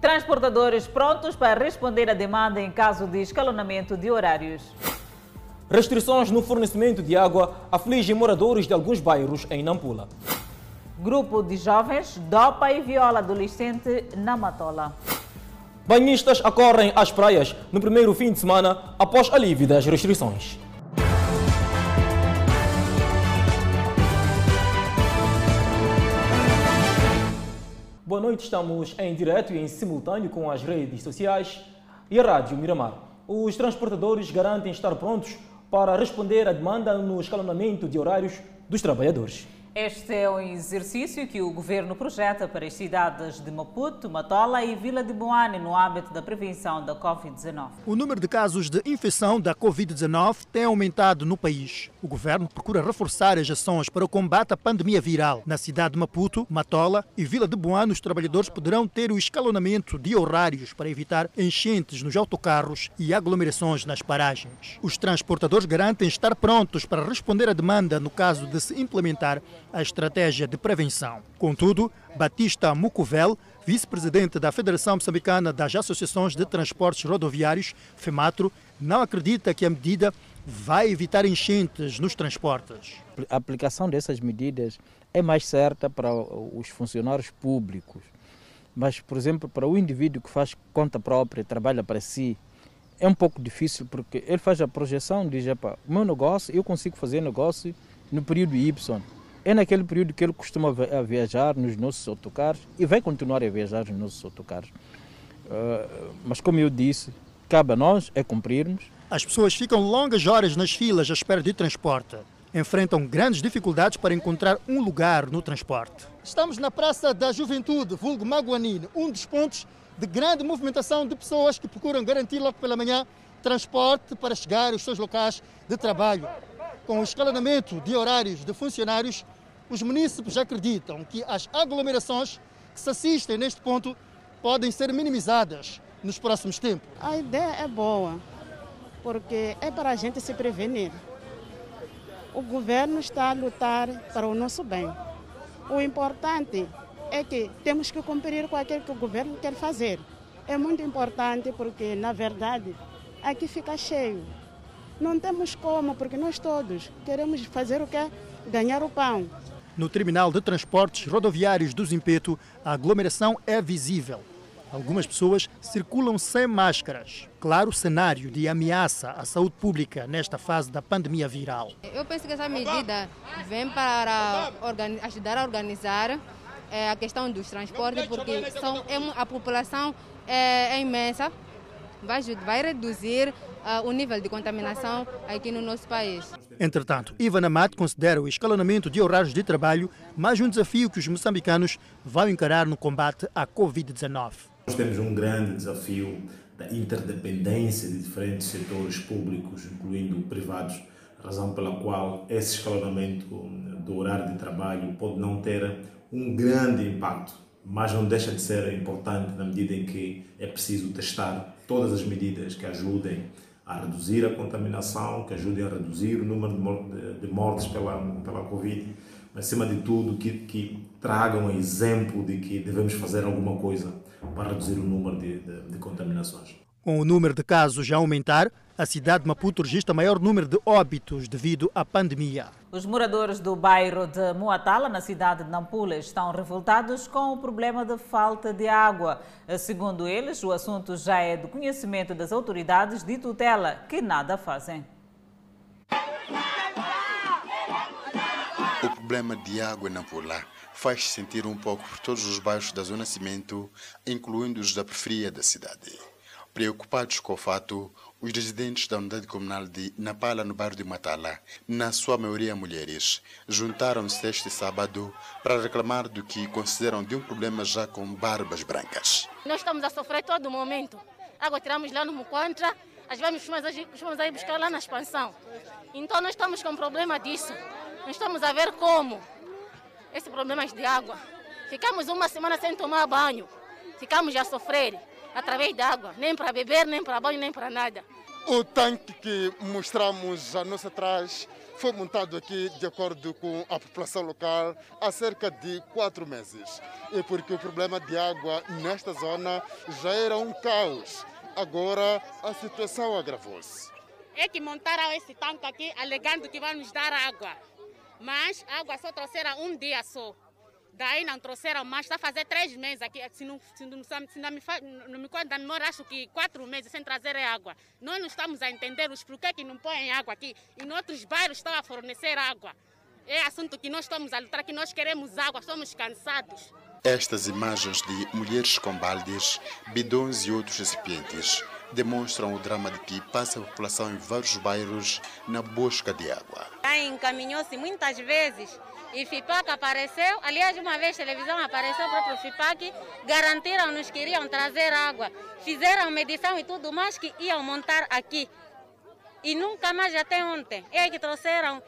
Transportadores prontos para responder à demanda em caso de escalonamento de horários. Restrições no fornecimento de água afligem moradores de alguns bairros em Nampula. Grupo de jovens dopa e viola adolescente na Matola. Banhistas acorrem às praias no primeiro fim de semana após alívio das restrições. Boa noite, estamos em direto e em simultâneo com as redes sociais e a Rádio Miramar. Os transportadores garantem estar prontos para responder à demanda no escalonamento de horários dos trabalhadores. Este é um exercício que o governo projeta para as cidades de Maputo, Matola e Vila de Boane no âmbito da prevenção da Covid-19. O número de casos de infecção da Covid-19 tem aumentado no país. O governo procura reforçar as ações para o combate à pandemia viral. Na cidade de Maputo, Matola e Vila de Boane, os trabalhadores poderão ter o escalonamento de horários para evitar enchentes nos autocarros e aglomerações nas paragens. Os transportadores garantem estar prontos para responder à demanda no caso de se implementar a estratégia de prevenção. Contudo, Batista Mucuvel, vice-presidente da Federação Moçambicana das Associações de Transportes Rodoviários, FEMATRO, não acredita que a medida vai evitar enchentes nos transportes. A aplicação dessas medidas é mais certa para os funcionários públicos. Mas, por exemplo, para o indivíduo que faz conta própria, trabalha para si, é um pouco difícil porque ele faz a projeção, diz, o meu negócio, eu consigo fazer negócio no período Y é naquele período que ele costuma viajar nos nossos autocarros e vai continuar a viajar nos nossos autocarros. Uh, mas como eu disse, cabe a nós é cumprirmos. As pessoas ficam longas horas nas filas à espera de transporte. Enfrentam grandes dificuldades para encontrar um lugar no transporte. Estamos na Praça da Juventude, vulgo Maguanine, um dos pontos de grande movimentação de pessoas que procuram garantir logo pela manhã transporte para chegar aos seus locais de trabalho. Com o escalonamento de horários de funcionários, os munícipes acreditam que as aglomerações que se assistem neste ponto podem ser minimizadas nos próximos tempos. A ideia é boa, porque é para a gente se prevenir. O governo está a lutar para o nosso bem. O importante é que temos que cumprir com aquilo que o governo quer fazer. É muito importante porque, na verdade, aqui fica cheio. Não temos como, porque nós todos queremos fazer o que? Ganhar o pão. No terminal de transportes rodoviários do Zimpeto, a aglomeração é visível. Algumas pessoas circulam sem máscaras. Claro cenário de ameaça à saúde pública nesta fase da pandemia viral. Eu penso que essa medida vem para ajudar a organizar é, a questão dos transportes, porque são, é a população é, é imensa, vai, vai reduzir uh, o nível de contaminação aqui no nosso país. Entretanto, Ivan Amat considera o escalonamento de horários de trabalho mais um desafio que os moçambicanos vão encarar no combate à Covid-19. Nós temos um grande desafio da interdependência de diferentes setores públicos, incluindo privados, razão pela qual esse escalonamento do horário de trabalho pode não ter um grande impacto, mas não deixa de ser importante na medida em que é preciso testar todas as medidas que ajudem a reduzir a contaminação, que ajudem a reduzir o número de mortes pela, pela Covid, mas acima de tudo que, que tragam exemplo de que devemos fazer alguma coisa para reduzir o número de, de, de contaminações. Com o número de casos a aumentar, a cidade de Maputo registra maior número de óbitos devido à pandemia. Os moradores do bairro de Muatala, na cidade de Nampula, estão revoltados com o problema de falta de água. Segundo eles, o assunto já é do conhecimento das autoridades de tutela, que nada fazem. O problema de água em Nampula faz sentir um pouco por todos os bairros da Zona Cimento, incluindo os da periferia da cidade. Preocupados com o fato, os residentes da unidade comunal de Napala, no bairro de Matala, na sua maioria mulheres, juntaram-se este sábado para reclamar do que consideram de um problema já com barbas brancas. Nós estamos a sofrer todo momento. Água tiramos lá no Mucontra, as vamos costumamos aí buscar lá na expansão. Então nós estamos com problema disso. Nós estamos a ver como esse problema de água. Ficamos uma semana sem tomar banho. Ficamos a sofrer através da água, nem para beber, nem para banho, nem para nada. O tanque que mostramos a nossa atrás foi montado aqui, de acordo com a população local, há cerca de quatro meses. E porque o problema de água nesta zona já era um caos. Agora a situação agravou-se. É que montaram esse tanque aqui alegando que vai nos dar água. Mas a água só trouxeram um dia só. Daí não trouxeram mais, está a fazer três meses aqui. Se não, se não, se não me, não me conta, não acho que quatro meses sem trazer água. Nós não estamos a entender os porquê que não põem água aqui. E em outros bairros estão a fornecer água. É assunto que nós estamos a lutar, que nós queremos água, estamos cansados. Estas imagens de mulheres com baldes, bidões e outros recipientes demonstram o drama de que passa a população em vários bairros na busca de água. Encaminhou-se muitas vezes e FIPAC apareceu. Aliás, uma vez a televisão apareceu o próprio FIPAC, garantiram-nos que iriam trazer água, fizeram medição e tudo mais que iam montar aqui. E nunca mais até ontem. É que trouxeram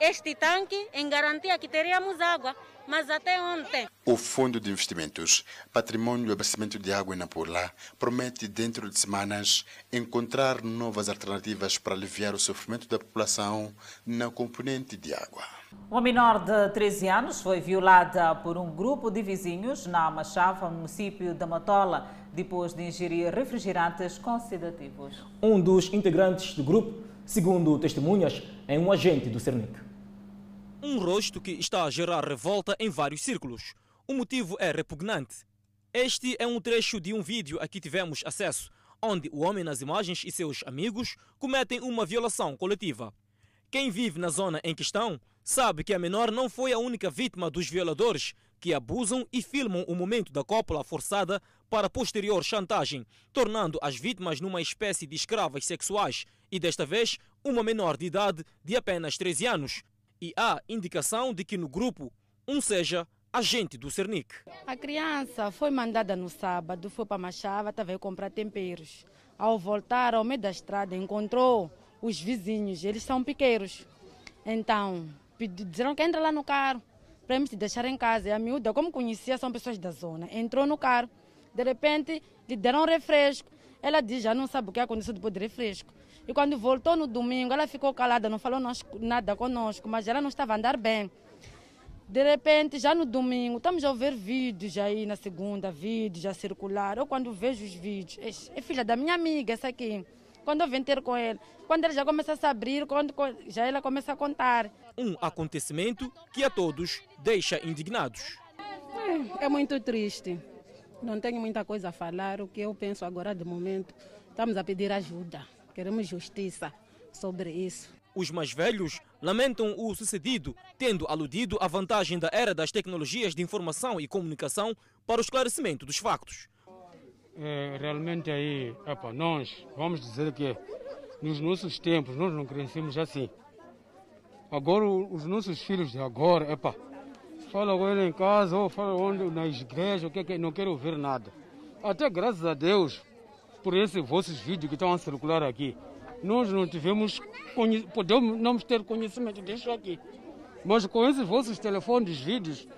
este tanque em garantia que teríamos água mas até ontem. O Fundo de Investimentos, Patrimônio e Abastecimento de Água em Nampula, promete, dentro de semanas, encontrar novas alternativas para aliviar o sofrimento da população na componente de água. Uma menor de 13 anos foi violada por um grupo de vizinhos na Machava, município da Matola, depois de ingerir refrigerantes com sedativos. Um dos integrantes do grupo, segundo testemunhas, é um agente do Cernic. Um rosto que está a gerar revolta em vários círculos. O motivo é repugnante. Este é um trecho de um vídeo a que tivemos acesso, onde o homem nas imagens e seus amigos cometem uma violação coletiva. Quem vive na zona em questão sabe que a menor não foi a única vítima dos violadores que abusam e filmam o momento da cópula forçada para posterior chantagem, tornando as vítimas numa espécie de escravas sexuais e desta vez uma menor de idade de apenas 13 anos, e há indicação de que no grupo um seja agente do Cernic. A criança foi mandada no sábado, foi para Machava, estava a comprar temperos. Ao voltar ao meio da estrada, encontrou os vizinhos, eles são piqueiros. Então, disseram que entra lá no carro, para me deixar em casa. E a miúda, como conhecia, são pessoas da zona, entrou no carro. De repente, lhe deram refresco. Ela diz, já não sabe o que aconteceu depois do refresco. E quando voltou no domingo, ela ficou calada, não falou nada conosco, mas ela não estava a andar bem. De repente, já no domingo, estamos a ver vídeos aí na segunda, vídeos a circular. Eu quando vejo os vídeos, é filha da minha amiga, essa aqui. Quando eu venho ter com ele, quando ele já começa a se abrir, quando já ela começa a contar. Um acontecimento que a todos deixa indignados. É, é muito triste. Não tenho muita coisa a falar. O que eu penso agora de momento, estamos a pedir ajuda. Queremos justiça sobre isso. Os mais velhos lamentam o sucedido, tendo aludido à vantagem da era das tecnologias de informação e comunicação para o esclarecimento dos factos. É, realmente aí, epa, nós vamos dizer que nos nossos tempos nós não crescemos assim. Agora os nossos filhos de agora, epa, fala com ele em casa ou fala onde, na igreja, o que, que não quero ouvir nada. Até graças a Deus, por esses vossos vídeos que estão a circular aqui. Nós não tivemos, podemos não ter conhecimento disso aqui. Mas com esses vossos telefones, vídeos,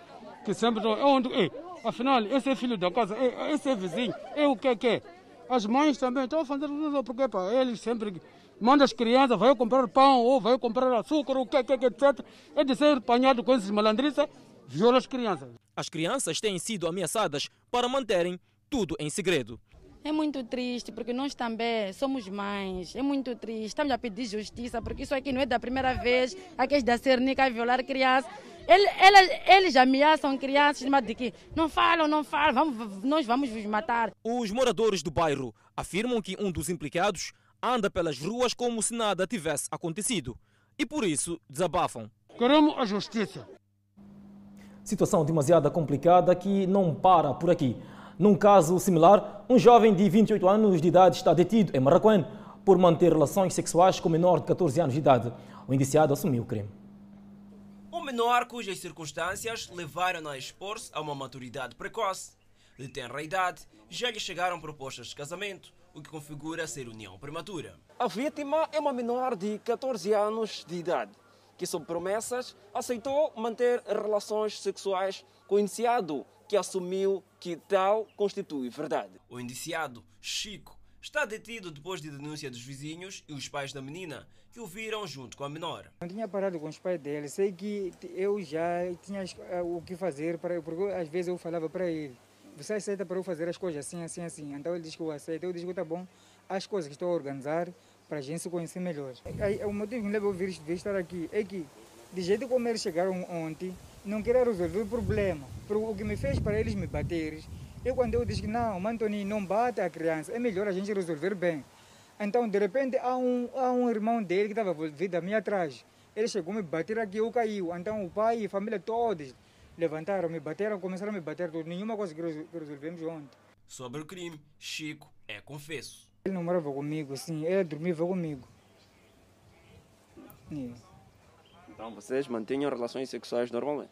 que sempre estão. É onde, ei, afinal, esse é filho da casa, esse é vizinho, é o que é. As mães também estão fazer tudo porque pá, eles sempre mandam as crianças, vai comprar pão ou vai comprar açúcar, o que é, etc. É de ser apanhado com esses malandriças, viola as crianças. As crianças têm sido ameaçadas para manterem tudo em segredo. É muito triste, porque nós também somos mães. É muito triste. Estamos a pedir justiça, porque isso aqui não é da primeira vez. Aqueles da Cernica violar crianças. Eles, eles, eles ameaçam crianças, mas de que não falam, não falam, vamos, nós vamos vos matar. Os moradores do bairro afirmam que um dos implicados anda pelas ruas como se nada tivesse acontecido. E por isso desabafam. Queremos a justiça. Situação demasiado complicada que não para por aqui. Num caso similar, um jovem de 28 anos de idade está detido em Marraquém por manter relações sexuais com menor de 14 anos de idade. O indiciado assumiu o crime. O menor cujas circunstâncias levaram a expor-se a uma maturidade precoce. De tenra idade, já lhe chegaram propostas de casamento, o que configura ser união prematura. A vítima é uma menor de 14 anos de idade, que sob promessas aceitou manter relações sexuais com o iniciado que assumiu que tal constitui verdade. O indiciado, Chico, está detido depois de denúncia dos vizinhos e os pais da menina, que o viram junto com a menor. Não tinha parado com os pais dele, sei que eu já tinha eh, o que fazer, para, porque às vezes eu falava para ele, você aceita para eu fazer as coisas assim, assim, assim. Então ele diz que eu aceito, eu digo que tá bom, as coisas que estou a organizar para a gente se conhecer melhor. O motivo que me leva a vir, vir estar aqui é que, de jeito como eles chegaram ontem, não queria resolver o problema. O que me fez para eles me baterem e quando eu disse que não, Antônio não bate a criança, é melhor a gente resolver bem. Então, de repente, há um, há um irmão dele que estava vindo a mim atrás. Ele chegou a me bater aqui, eu caiu. Então, o pai e a família todos levantaram, me bateram, começaram a me bater. Nenhuma coisa que resolvemos ontem. Sobre o crime, Chico é confesso. Ele não morava comigo, sim, ele dormia comigo. Então, vocês mantinham relações sexuais normalmente?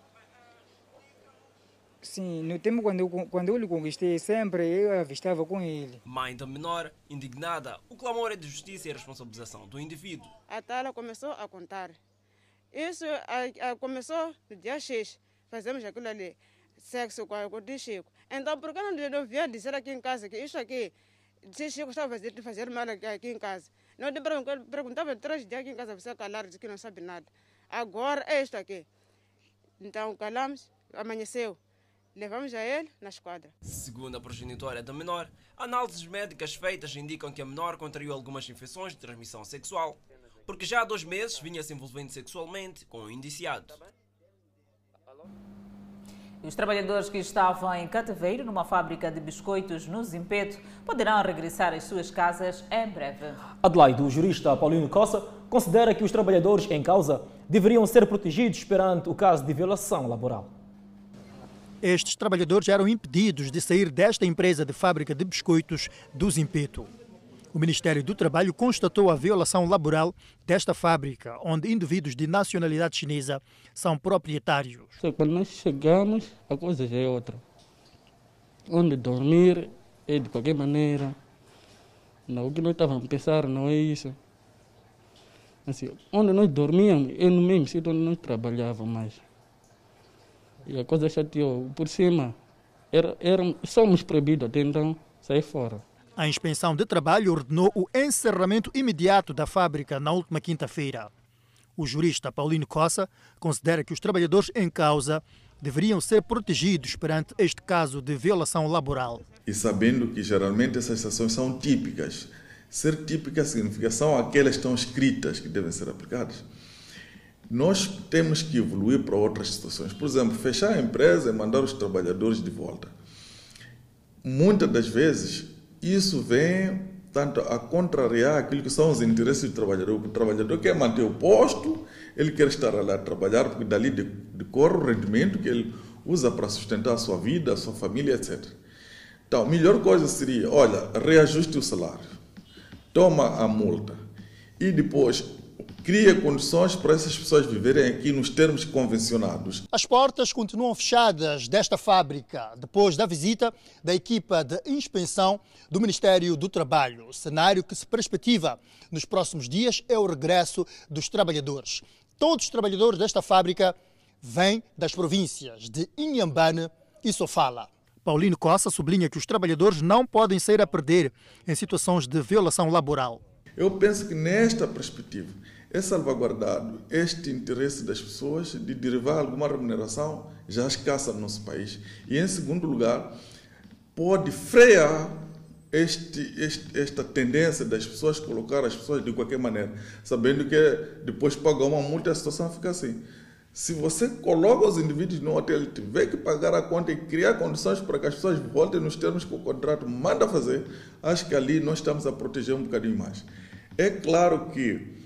Sim, no tempo quando eu, quando eu lhe conquistei, sempre eu avistava com ele. Mãe da menor, indignada, o clamor é de justiça e responsabilização do indivíduo. A Tala começou a contar. Isso a, a, começou no dia X. Fazemos aquilo ali, sexo com o Chico. Então, por que não, não vinha dizer aqui em casa que isso aqui, se Chico estava fazendo fazer mal aqui em casa? Não perguntava três dias aqui em casa, você calar, disse que não sabe nada. Agora é isto aqui. Então, calamos, amanheceu. Levamos a ele na esquadra. Segundo a progenitora da menor, análises médicas feitas indicam que a menor contraiu algumas infecções de transmissão sexual, porque já há dois meses vinha se envolvendo sexualmente com o indiciado. Os trabalhadores que estavam em cativeiro numa fábrica de biscoitos no Zimpeto poderão regressar às suas casas em breve. Adelaide, o jurista Paulino Costa, considera que os trabalhadores em causa deveriam ser protegidos perante o caso de violação laboral. Estes trabalhadores eram impedidos de sair desta empresa de fábrica de biscoitos do Zimpeto. O Ministério do Trabalho constatou a violação laboral desta fábrica, onde indivíduos de nacionalidade chinesa são proprietários. Quando nós chegamos, a coisa já é outra. Onde dormir é de qualquer maneira. Não, o que nós estávamos a pensar não é isso. Assim, onde nós dormíamos é no mesmo sítio onde nós trabalhávamos mais. E a coisa chateou. Por cima, era, era, somos proibidos até então sair fora. A inspeção de trabalho ordenou o encerramento imediato da fábrica na última quinta-feira. O jurista Paulino Cossa considera que os trabalhadores em causa deveriam ser protegidos perante este caso de violação laboral. E sabendo que geralmente essas situações são típicas. Ser típica significa são aquelas que estão escritas que devem ser aplicadas nós temos que evoluir para outras situações. Por exemplo, fechar a empresa e mandar os trabalhadores de volta. Muitas das vezes, isso vem tanto a contrariar aquilo que são os interesses do trabalhador. O trabalhador quer manter o posto, ele quer estar lá a trabalhar, porque dali decorre o rendimento que ele usa para sustentar a sua vida, a sua família, etc. Então, a melhor coisa seria, olha, reajuste o salário, toma a multa e depois cria condições para essas pessoas viverem aqui nos termos convencionados. As portas continuam fechadas desta fábrica depois da visita da equipa de inspeção do Ministério do Trabalho. O cenário que se perspectiva nos próximos dias é o regresso dos trabalhadores. Todos os trabalhadores desta fábrica vêm das províncias de Inhambane e Sofala. Paulino Costa sublinha que os trabalhadores não podem sair a perder em situações de violação laboral. Eu penso que nesta perspectiva é salvaguardado este interesse das pessoas de derivar alguma remuneração já escassa no nosso país. E, em segundo lugar, pode frear este, este, esta tendência das pessoas colocar as pessoas de qualquer maneira, sabendo que depois pagar uma multa a situação fica assim. Se você coloca os indivíduos no hotel, tiver que pagar a conta e criar condições para que as pessoas voltem nos termos que o contrato manda fazer, acho que ali nós estamos a proteger um bocadinho mais. É claro que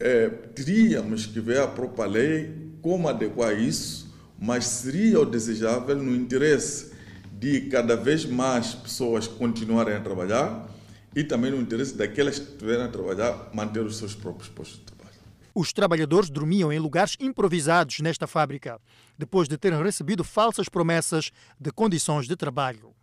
é, teríamos que ver a própria lei como adequar isso, mas seria o desejável no interesse de cada vez mais pessoas continuarem a trabalhar e também no interesse daquelas que estiverem a trabalhar manter os seus próprios postos de trabalho. Os trabalhadores dormiam em lugares improvisados nesta fábrica, depois de terem recebido falsas promessas de condições de trabalho.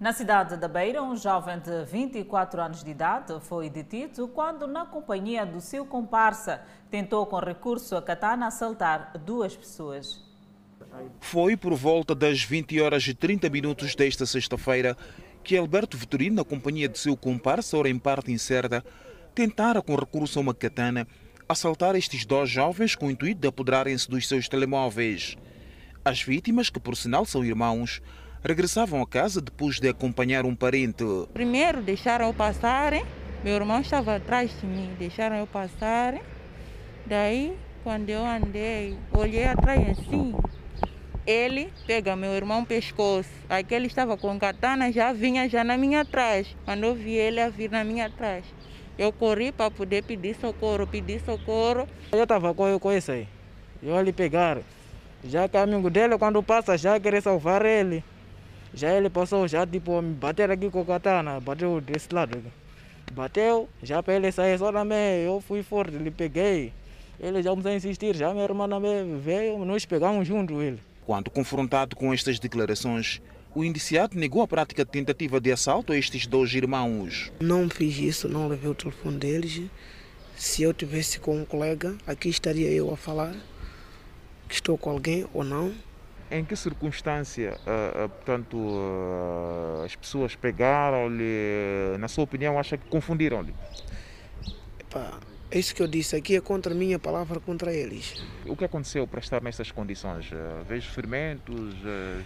Na cidade da Beira, um jovem de 24 anos de idade foi detido quando, na companhia do seu comparsa, tentou com recurso a katana assaltar duas pessoas. Foi por volta das 20 horas e 30 minutos desta sexta-feira que Alberto Vitorino, na companhia de seu comparsa, ora em parte incerta, tentara, com recurso a uma katana, assaltar estes dois jovens com o intuito de apoderarem-se dos seus telemóveis. As vítimas, que por sinal são irmãos, regressavam a casa depois de acompanhar um parente. Primeiro deixaram eu passar, meu irmão estava atrás de mim, deixaram eu passar. Daí, quando eu andei, olhei atrás assim, ele pega meu irmão pescoço. Aquele estava com katana, já vinha já na minha atrás. Quando eu vi ele a vir na minha atrás, eu corri para poder pedir socorro, pedir socorro. Eu estava com, com esse aí. Eu ali pegar. Já que amigo dele, quando passa, já querer salvar ele. Já ele passou, já tipo, me bater aqui com a katana, bateu desse lado. Bateu, já para ele sair só também, eu fui forte, ele peguei. Ele já começou a insistir, já minha irmã veio, nós pegamos junto ele. Quando confrontado com estas declarações, o indiciado negou a prática de tentativa de assalto a estes dois irmãos. Não fiz isso, não levei o telefone deles. Se eu tivesse com um colega, aqui estaria eu a falar que estou com alguém ou não. Em que circunstância, uh, portanto, uh, as pessoas pegaram-lhe, na sua opinião, acha que confundiram-lhe? Isso que eu disse aqui é contra a minha palavra contra eles. O que aconteceu para estar nessas condições? Vejo ferimentos,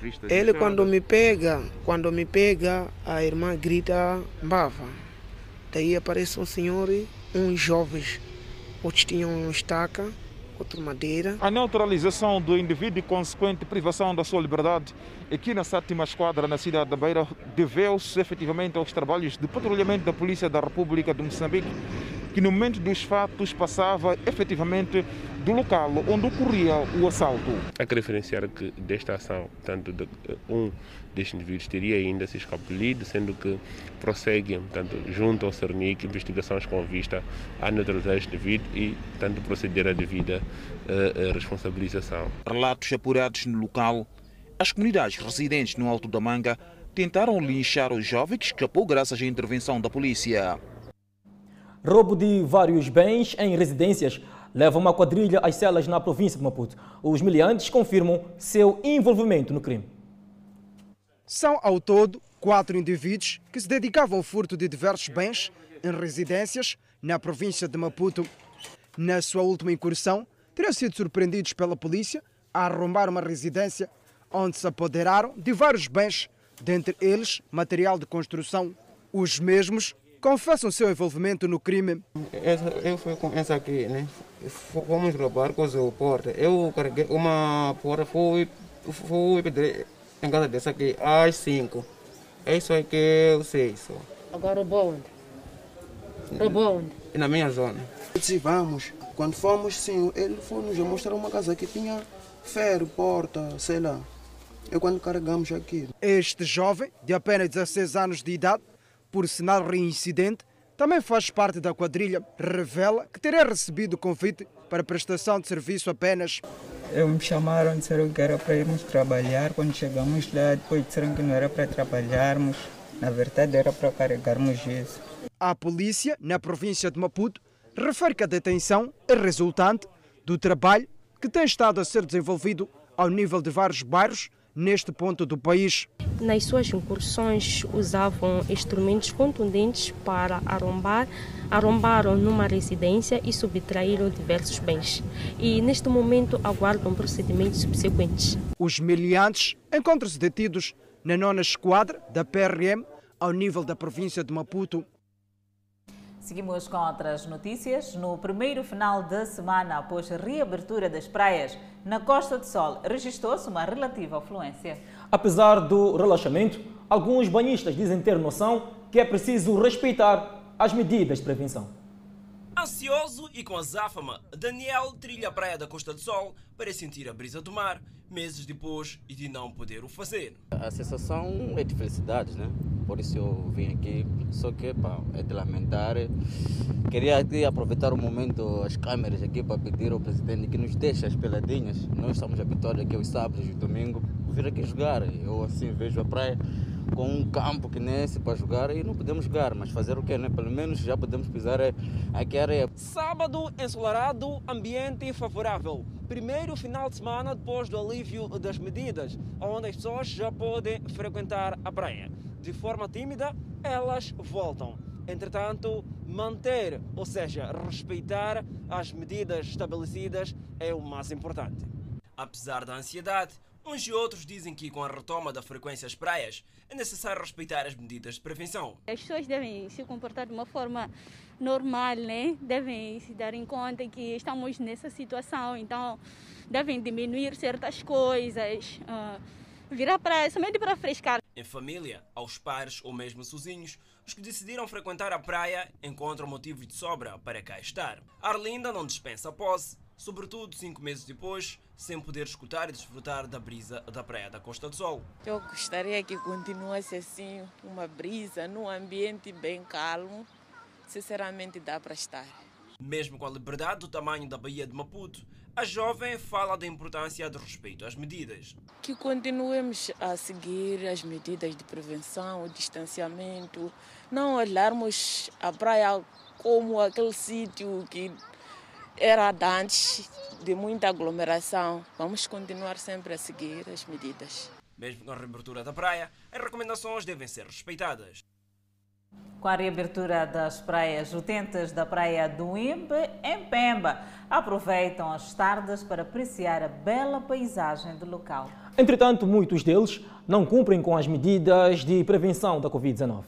vistas. Ele quando me pega, quando me pega, a irmã grita bava. Daí aparece um senhor, uns jovens, outros tinham uma estaca, outro madeira. A neutralização do indivíduo e consequente privação da sua liberdade aqui na sétima esquadra na cidade da Beira deveu-se efetivamente aos trabalhos de patrulhamento da Polícia da República de Moçambique que no momento dos fatos passava efetivamente do local onde ocorria o assalto. Há que referenciar que desta ação, tanto de, um destes indivíduos teria ainda se escapulido, sendo que prosseguem, tanto junto ao CERNIC, investigações com vista a neutralizar este indivíduo e, tanto proceder à devida uh, responsabilização. Relatos apurados no local, as comunidades residentes no Alto da Manga tentaram linchar o jovem que escapou graças à intervenção da polícia. Roubo de vários bens em residências leva uma quadrilha às celas na província de Maputo. Os miliantes confirmam seu envolvimento no crime. São, ao todo, quatro indivíduos que se dedicavam ao furto de diversos bens em residências na província de Maputo. Na sua última incursão, teriam sido surpreendidos pela polícia a arrombar uma residência onde se apoderaram de vários bens, dentre eles material de construção. Os mesmos confessam seu envolvimento no crime. Essa, eu fui com essa aqui, né? Fomos roubar com a porta. Eu carreguei uma porta, fui, fui pedir em casa dessa aqui às 5. É isso aí que eu sei. Só. Agora roubou onde? Roubou onde? Na minha zona. Sim, vamos. Quando fomos, sim, ele foi nos mostrar uma casa que tinha ferro, porta, sei lá. É quando carregamos aqui. Este jovem, de apenas 16 anos de idade, por sinal reincidente, também faz parte da quadrilha, revela que teria recebido convite para prestação de serviço apenas. Eu me chamaram, disseram que era para irmos trabalhar. Quando chegamos lá, depois disseram que não era para trabalharmos. Na verdade, era para carregarmos isso. A polícia, na província de Maputo, refere que a detenção é resultante do trabalho que tem estado a ser desenvolvido ao nível de vários bairros neste ponto do país. Nas suas incursões usavam instrumentos contundentes para arrombar, arrombaram numa residência e subtraíram diversos bens. E neste momento aguardam procedimentos subsequentes. Os miliantes encontram-se detidos na nona esquadra da PRM ao nível da província de Maputo. Seguimos com outras notícias. No primeiro final de semana, após a reabertura das praias, na Costa do Sol registrou-se uma relativa afluência. Apesar do relaxamento, alguns banhistas dizem ter noção que é preciso respeitar as medidas de prevenção. Ansioso e com azáfama, Daniel trilha a praia da Costa do Sol para sentir a brisa do mar, meses depois e de não poder o fazer. A sensação é de felicidade, né? Por isso eu vim aqui, só que pá, é de lamentar. Queria aqui aproveitar o momento, as câmeras aqui, para pedir ao presidente que nos deixe as peladinhas. Nós estamos habituados aqui aos sábados e domingos, vir aqui jogar. Eu assim vejo a praia com um campo que nesse para jogar e não podemos jogar, mas fazer o quê, né? Pelo menos já podemos pisar é, aqui a areia. Sábado ensolarado, ambiente favorável. Primeiro final de semana depois do alívio das medidas, onde as pessoas já podem frequentar a praia. De forma tímida, elas voltam. Entretanto, manter, ou seja, respeitar as medidas estabelecidas é o mais importante. Apesar da ansiedade, uns e outros dizem que com a retoma da frequência às praias é necessário respeitar as medidas de prevenção. As pessoas devem se comportar de uma forma normal, né? Devem se dar em conta que estamos nessa situação, então devem diminuir certas coisas, uh, vir à praia somente para frescar. Em família, aos pares ou mesmo sozinhos, os que decidiram frequentar a praia encontram motivos de sobra para cá estar. Arlinda não dispensa a posse, sobretudo cinco meses depois, sem poder escutar e desfrutar da brisa da praia da Costa do Sol. Eu gostaria que continuasse assim, uma brisa, num ambiente bem calmo. Sinceramente, dá para estar. Mesmo com a liberdade do tamanho da Baía de Maputo, a jovem fala da importância do respeito às medidas. Que continuemos a seguir as medidas de prevenção, o distanciamento, não olharmos a praia como aquele sítio que era antes de muita aglomeração. Vamos continuar sempre a seguir as medidas. Mesmo com a reabertura da praia, as recomendações devem ser respeitadas. Com a reabertura das praias, utentes da praia do Impe, em Pemba, aproveitam as tardes para apreciar a bela paisagem do local. Entretanto, muitos deles não cumprem com as medidas de prevenção da Covid-19.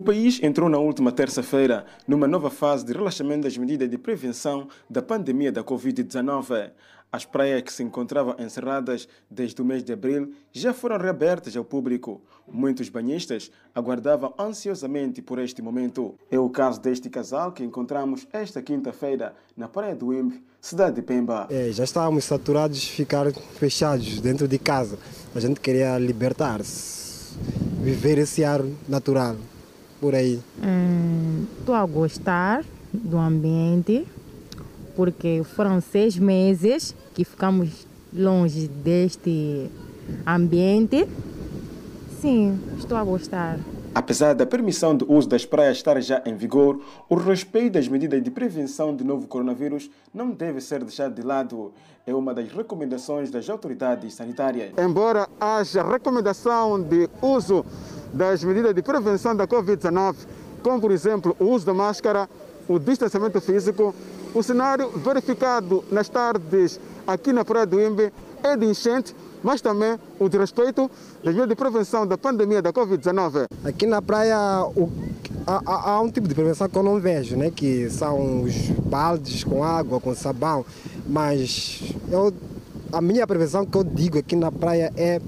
O país entrou na última terça-feira numa nova fase de relaxamento das medidas de prevenção da pandemia da Covid-19. As praias que se encontravam encerradas desde o mês de abril já foram reabertas ao público. Muitos banhistas aguardavam ansiosamente por este momento. É o caso deste casal que encontramos esta quinta-feira na Praia do Imbe, cidade de Pemba. É, já estávamos saturados de ficar fechados dentro de casa. A gente queria libertar-se, viver esse ar natural por aí. Estou hum, a gostar do ambiente porque foram seis meses que ficamos longe deste ambiente. Sim, estou a gostar. Apesar da permissão do uso das praias estar já em vigor, o respeito das medidas de prevenção do novo coronavírus não deve ser deixado de lado. É uma das recomendações das autoridades sanitárias. Embora haja recomendação de uso das medidas de prevenção da Covid-19, como por exemplo o uso da máscara, o distanciamento físico, o cenário verificado nas tardes aqui na Praia do Imbe é de enchente, mas também o de respeito das medidas de prevenção da pandemia da Covid-19. Aqui na praia o, há, há, um tipo de prevenção que eu não vejo, né? que são os baldes com água, com sabão, mas eu, a minha prevenção que eu digo aqui na praia é,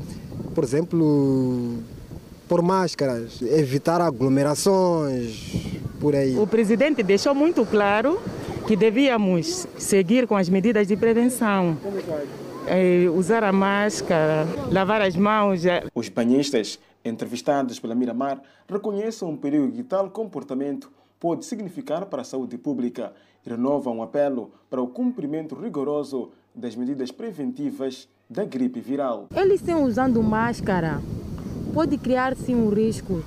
por exemplo, por máscaras, evitar aglomerações, por aí. O presidente deixou muito claro que devíamos seguir com as medidas de prevenção. É, usar a máscara, lavar as mãos. É. Os banhistas entrevistados pela Miramar reconhecem um perigo que tal comportamento pode significar para a saúde pública e renovam um apelo para o cumprimento rigoroso das medidas preventivas da gripe viral. Eles estão usando máscara, pode criar sim um risco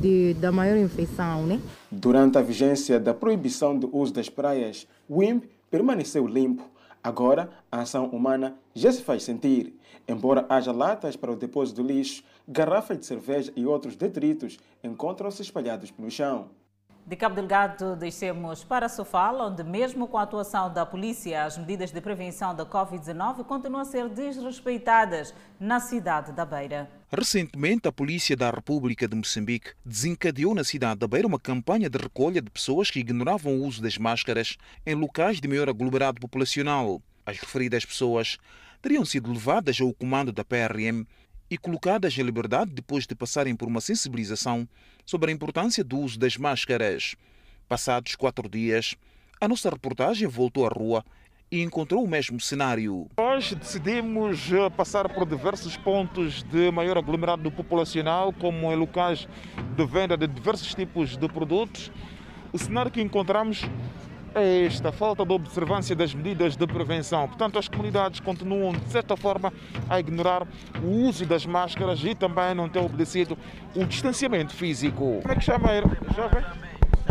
de, da maior infecção, né? Durante a vigência da proibição do uso das praias, o IMP permaneceu limpo. Agora, a ação humana já se faz sentir. Embora haja latas para o depósito do lixo, garrafas de cerveja e outros detritos encontram-se espalhados pelo chão. De Cabo Delgado, descemos para Sofala, onde mesmo com a atuação da polícia, as medidas de prevenção da Covid-19 continuam a ser desrespeitadas na cidade da Beira. Recentemente, a Polícia da República de Moçambique desencadeou na cidade da Beira uma campanha de recolha de pessoas que ignoravam o uso das máscaras em locais de maior aglomerado populacional. As referidas pessoas teriam sido levadas ao comando da PRM e colocadas em liberdade depois de passarem por uma sensibilização sobre a importância do uso das máscaras. Passados quatro dias, a nossa reportagem voltou à rua e encontrou o mesmo cenário. Hoje decidimos eh, passar por diversos pontos de maior aglomerado populacional, como em locais de venda de diversos tipos de produtos. O cenário que encontramos é esta, falta de observância das medidas de prevenção. Portanto, as comunidades continuam, de certa forma, a ignorar o uso das máscaras e também não ter obedecido o distanciamento físico. Como é que chama ele,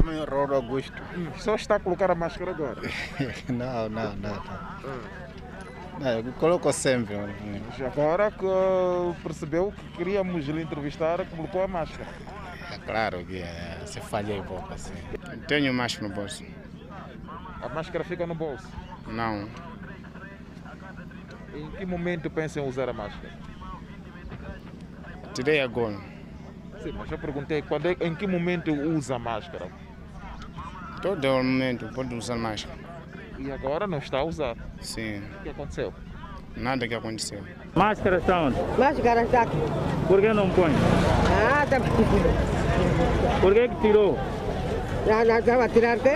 jovem? Chama Roro Augusto. Hum, só está a colocar a máscara agora? não, não, não. não. Não, eu coloco sempre. Agora que percebeu que queríamos lhe entrevistar, colocou a máscara. É claro que é, se falhei um pouco assim. Tenho máscara no bolso. A máscara fica no bolso? Não. Em que momento pensa em usar a máscara? Tirei agora. Sim, mas eu perguntei quando é, em que momento usa a máscara? Todo momento pode usar máscara. E agora não está a usar? Sim. O que aconteceu? Nada que aconteceu. Máscara está onde? Máscara está aqui. Por que não põe? Ah, está Por que que tirou? Já, já estava a tirar quê?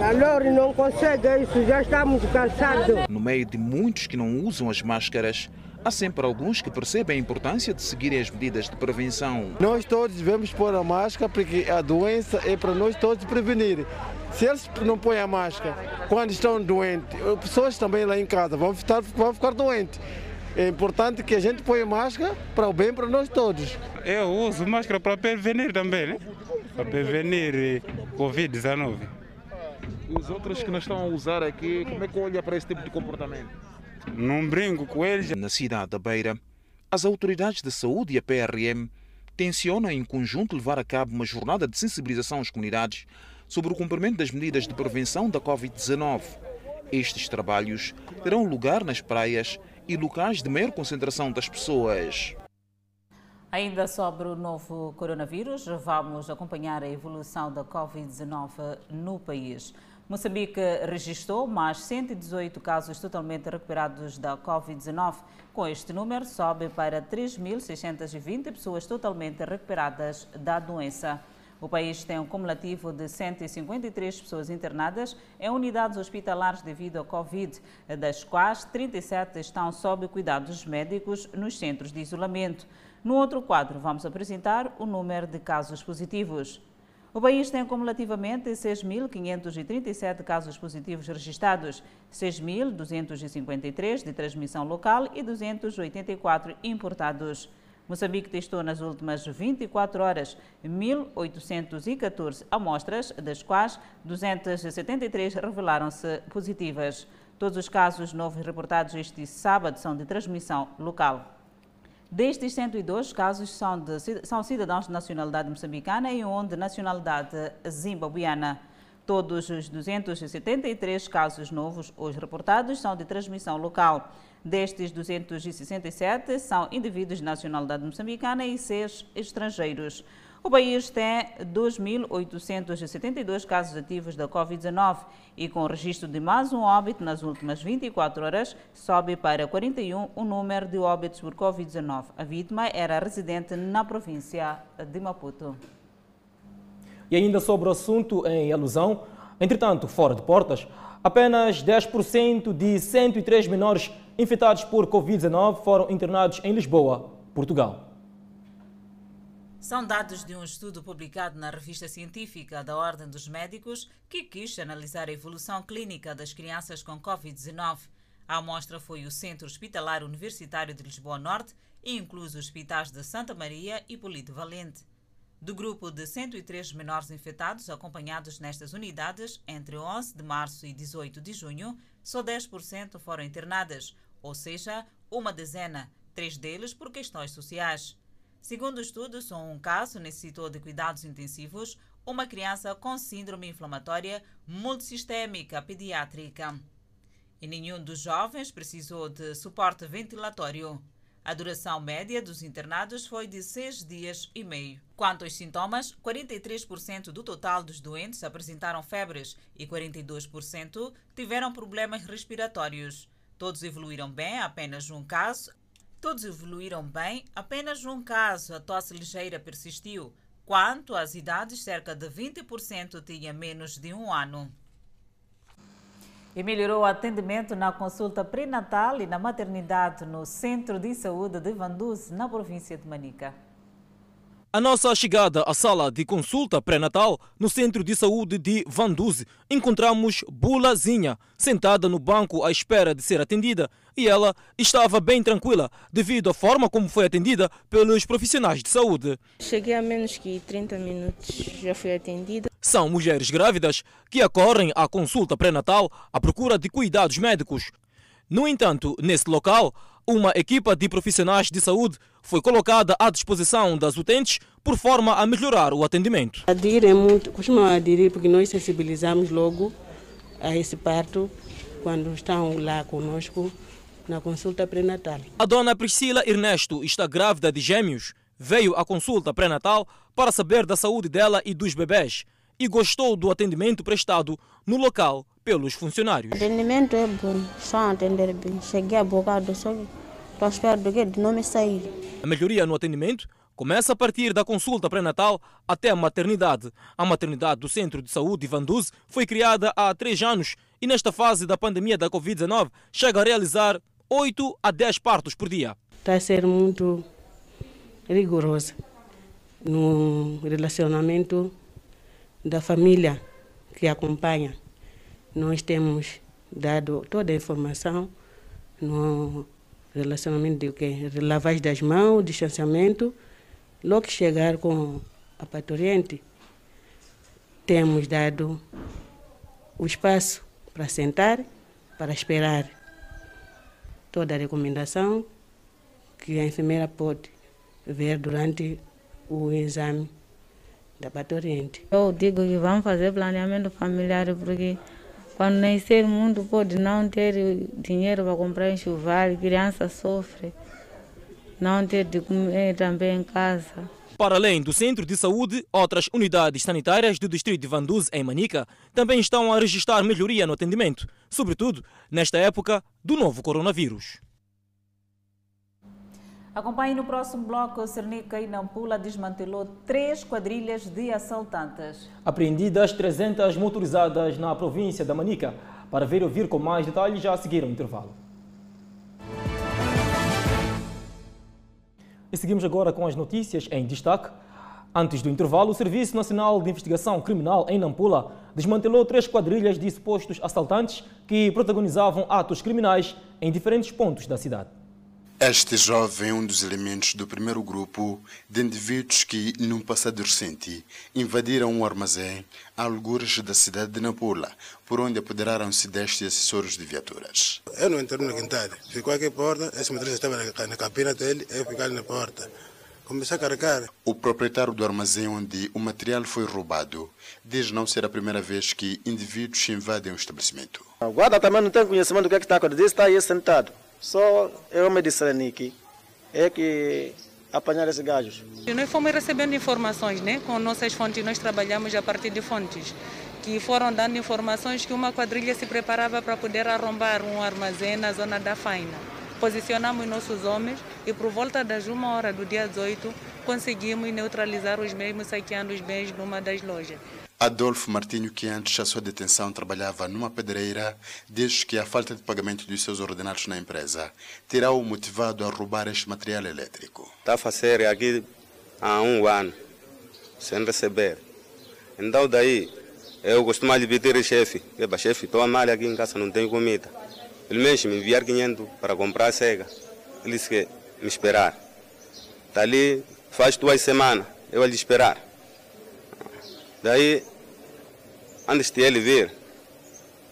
Calor, não consegue isso, já estamos cansados. No meio de muitos que não usam as máscaras, há sempre alguns que percebem a importância de seguirem as medidas de prevenção. Nós todos devemos pôr a máscara porque a doença é para nós todos prevenir. Se eles não põem a máscara quando estão doentes, pessoas também lá em casa vão ficar, vão ficar doentes. É importante que a gente ponha máscara para o bem para nós todos. Eu uso máscara para prevenir também, né? Para prevenir Covid-19. E os outros que não estão a usar aqui, como é que olha para esse tipo de comportamento? Não brinco com eles. Na cidade da Beira, as autoridades de saúde e a PRM tencionam em conjunto levar a cabo uma jornada de sensibilização às comunidades sobre o cumprimento das medidas de prevenção da Covid-19. Estes trabalhos terão lugar nas praias e locais de maior concentração das pessoas. Ainda sobre o novo coronavírus, vamos acompanhar a evolução da Covid-19 no país. Moçambique registrou mais 118 casos totalmente recuperados da Covid-19. Com este número, sobe para 3.620 pessoas totalmente recuperadas da doença. O país tem um cumulativo de 153 pessoas internadas em unidades hospitalares devido ao Covid, das quais 37 estão sob cuidados médicos nos centros de isolamento. No outro quadro, vamos apresentar o número de casos positivos. O país tem cumulativamente 6.537 casos positivos registrados, 6.253 de transmissão local e 284 importados. Moçambique testou nas últimas 24 horas 1.814 amostras, das quais 273 revelaram-se positivas. Todos os casos novos reportados este sábado são de transmissão local. Destes 102 casos são, de, são cidadãos de nacionalidade moçambicana e um de nacionalidade zimbabuiana. Todos os 273 casos novos hoje reportados são de transmissão local. Destes 267 são indivíduos de nacionalidade moçambicana e seis estrangeiros. O país tem 2.872 casos ativos da Covid-19 e, com o registro de mais um óbito nas últimas 24 horas, sobe para 41 o número de óbitos por Covid-19. A vítima era residente na província de Maputo. E ainda sobre o assunto em alusão, entretanto, fora de portas, apenas 10% de 103 menores infectados por Covid-19 foram internados em Lisboa, Portugal. São dados de um estudo publicado na revista científica da Ordem dos Médicos que quis analisar a evolução clínica das crianças com Covid-19. A amostra foi o Centro Hospitalar Universitário de Lisboa Norte e inclui os hospitais de Santa Maria e Polito Valente. Do grupo de 103 menores infectados acompanhados nestas unidades entre 11 de março e 18 de junho, só 10% foram internadas, ou seja, uma dezena, três deles por questões sociais. Segundo o estudo, só um caso necessitou de cuidados intensivos, uma criança com síndrome inflamatória multissistêmica pediátrica. E nenhum dos jovens precisou de suporte ventilatório. A duração média dos internados foi de seis dias e meio. Quanto aos sintomas, 43% do total dos doentes apresentaram febres e 42% tiveram problemas respiratórios. Todos evoluíram bem, apenas um caso. Todos evoluíram bem, apenas um caso, a tosse ligeira persistiu. Quanto às idades, cerca de 20% tinha menos de um ano. E melhorou o atendimento na consulta pré-natal e na maternidade no Centro de Saúde de Vanduz, na província de Manica. A nossa chegada à sala de consulta pré-natal no Centro de Saúde de Vanduze, encontramos Bulazinha sentada no banco à espera de ser atendida e ela estava bem tranquila devido à forma como foi atendida pelos profissionais de saúde. Cheguei a menos que 30 minutos, já fui atendida. São mulheres grávidas que acorrem à consulta pré-natal à procura de cuidados médicos. No entanto, nesse local, uma equipa de profissionais de saúde foi colocada à disposição das utentes por forma a melhorar o atendimento. Aderir é muito, costumam aderir porque nós sensibilizamos logo a esse parto quando estão lá conosco na consulta pré-natal. A dona Priscila Ernesto está grávida de gêmeos. Veio à consulta pré-natal para saber da saúde dela e dos bebês e gostou do atendimento prestado no local pelos funcionários. O atendimento é bom, a atender bem. Cheguei a bocado, só do de não me sair. A melhoria no atendimento começa a partir da consulta pré-natal até a maternidade. A maternidade do Centro de Saúde Vanduz foi criada há três anos e nesta fase da pandemia da Covid-19 chega a realizar 8 a 10 partos por dia. Está a ser muito rigorosa no relacionamento da família que acompanha. Nós temos dado toda a informação no relacionamento de quê? Lavagem das mãos, distanciamento. Logo que chegar com a patoriente, temos dado o espaço para sentar, para esperar toda a recomendação que a enfermeira pode ver durante o exame da patoriente. Eu digo que vamos fazer planeamento familiar porque quando nascer o mundo pode não ter dinheiro para comprar enxoval, criança sofre, não ter de comer também em casa. Para além do centro de saúde, outras unidades sanitárias do distrito de Vanduz, em Manica, também estão a registrar melhoria no atendimento, sobretudo nesta época do novo coronavírus. Acompanhe no próximo bloco. Cernica e Nampula desmantelou três quadrilhas de assaltantes. Apreendidas 300 motorizadas na província da Manica. Para ver e ouvir com mais detalhes, já a seguir o intervalo. E seguimos agora com as notícias em destaque. Antes do intervalo, o Serviço Nacional de Investigação Criminal em Nampula desmantelou três quadrilhas de supostos assaltantes que protagonizavam atos criminais em diferentes pontos da cidade. Este jovem é um dos elementos do primeiro grupo de indivíduos que, num passado recente, invadiram um armazém a algures da cidade de Nampula, por onde apoderaram-se destes assessores de viaturas. Eu não entrei na quintal, ficou aqui a porta, esse motorista estava na, na cabina dele, eu fiquei ali na porta. Comecei a carregar. O proprietário do armazém onde o material foi roubado diz não ser a primeira vez que indivíduos invadem o estabelecimento. A guarda também não tem conhecimento do que, é que está acontecendo, está aí sentado. Só eu me disseram aqui é que apanhar esses gajos. Nós fomos recebendo informações, né? Com nossas fontes, nós trabalhamos a partir de fontes que foram dando informações que uma quadrilha se preparava para poder arrombar um armazém na zona da Faina. Posicionamos nossos homens e por volta das uma hora do dia 18 conseguimos neutralizar os mesmos saqueando os bens numa das lojas. Adolfo Martinho, que antes da sua detenção trabalhava numa pedreira, diz que a falta de pagamento dos seus ordenados na empresa terá o motivado a roubar este material elétrico. Está a fazer aqui há um ano, sem receber. Então daí, eu costumo lhe pedir ao chefe, Eba, chefe, estou mal aqui em casa, não tenho comida. Ele mesmo me enviar 500 para comprar cega. Ele disse que me esperar. Dali, faz duas semanas, eu lhe esperar. Daí, antes de ele vir,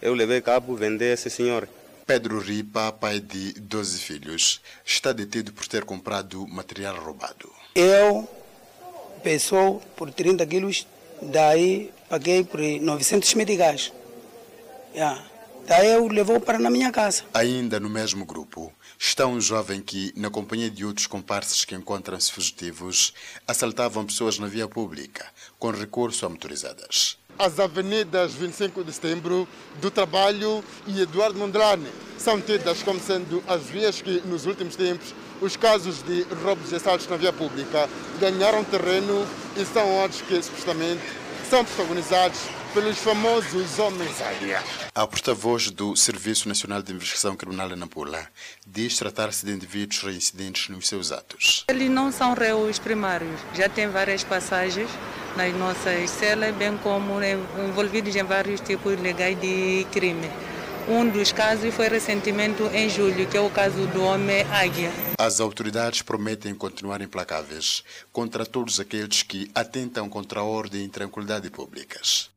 eu levei cabo vender esse senhor. Pedro Ripa, pai de 12 filhos, está detido por ter comprado material roubado. Eu, pessoa, por 30 quilos, daí paguei por 900 mil de gás. Yeah. Daí eu levou para na minha casa. Ainda no mesmo grupo, está um jovem que, na companhia de outros comparsas que encontram-se fugitivos, assaltavam pessoas na via pública, com recurso a motorizadas. As avenidas 25 de setembro do Trabalho e Eduardo Mondrane são tidas como sendo as vias que, nos últimos tempos, os casos de roubos e assaltos na via pública ganharam terreno e são outros que, supostamente, são protagonizados pelos famosos homens águia. A porta-voz do Serviço Nacional de Investigação Criminal na Nampula diz tratar-se de indivíduos reincidentes nos seus atos. Eles não são réus primários, já têm várias passagens nas nossas celas, bem como envolvidos em vários tipos legais de crime. Um dos casos foi recentemente em julho, que é o caso do homem águia. As autoridades prometem continuar implacáveis contra todos aqueles que atentam contra a ordem e tranquilidade públicas.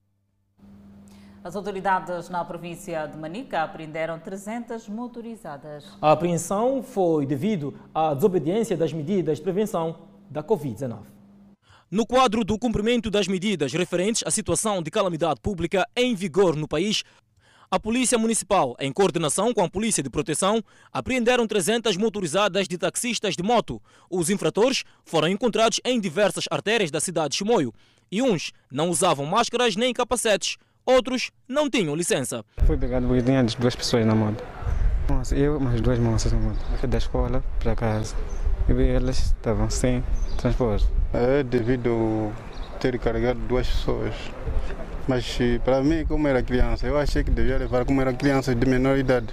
As autoridades na província de Manica apreenderam 300 motorizadas. A apreensão foi devido à desobediência das medidas de prevenção da Covid-19. No quadro do cumprimento das medidas referentes à situação de calamidade pública em vigor no país, a Polícia Municipal, em coordenação com a Polícia de Proteção, apreenderam 300 motorizadas de taxistas de moto. Os infratores foram encontrados em diversas artérias da cidade de Chimoio e uns não usavam máscaras nem capacetes, outros não tinham licença. Foi pegado porque tinha duas pessoas na moto. Eu mais duas moças na moto. Fui da escola para casa e elas estavam sem transporte. É devido ter carregado duas pessoas. Mas para mim, como era criança, eu achei que devia levar como eram crianças de menor idade.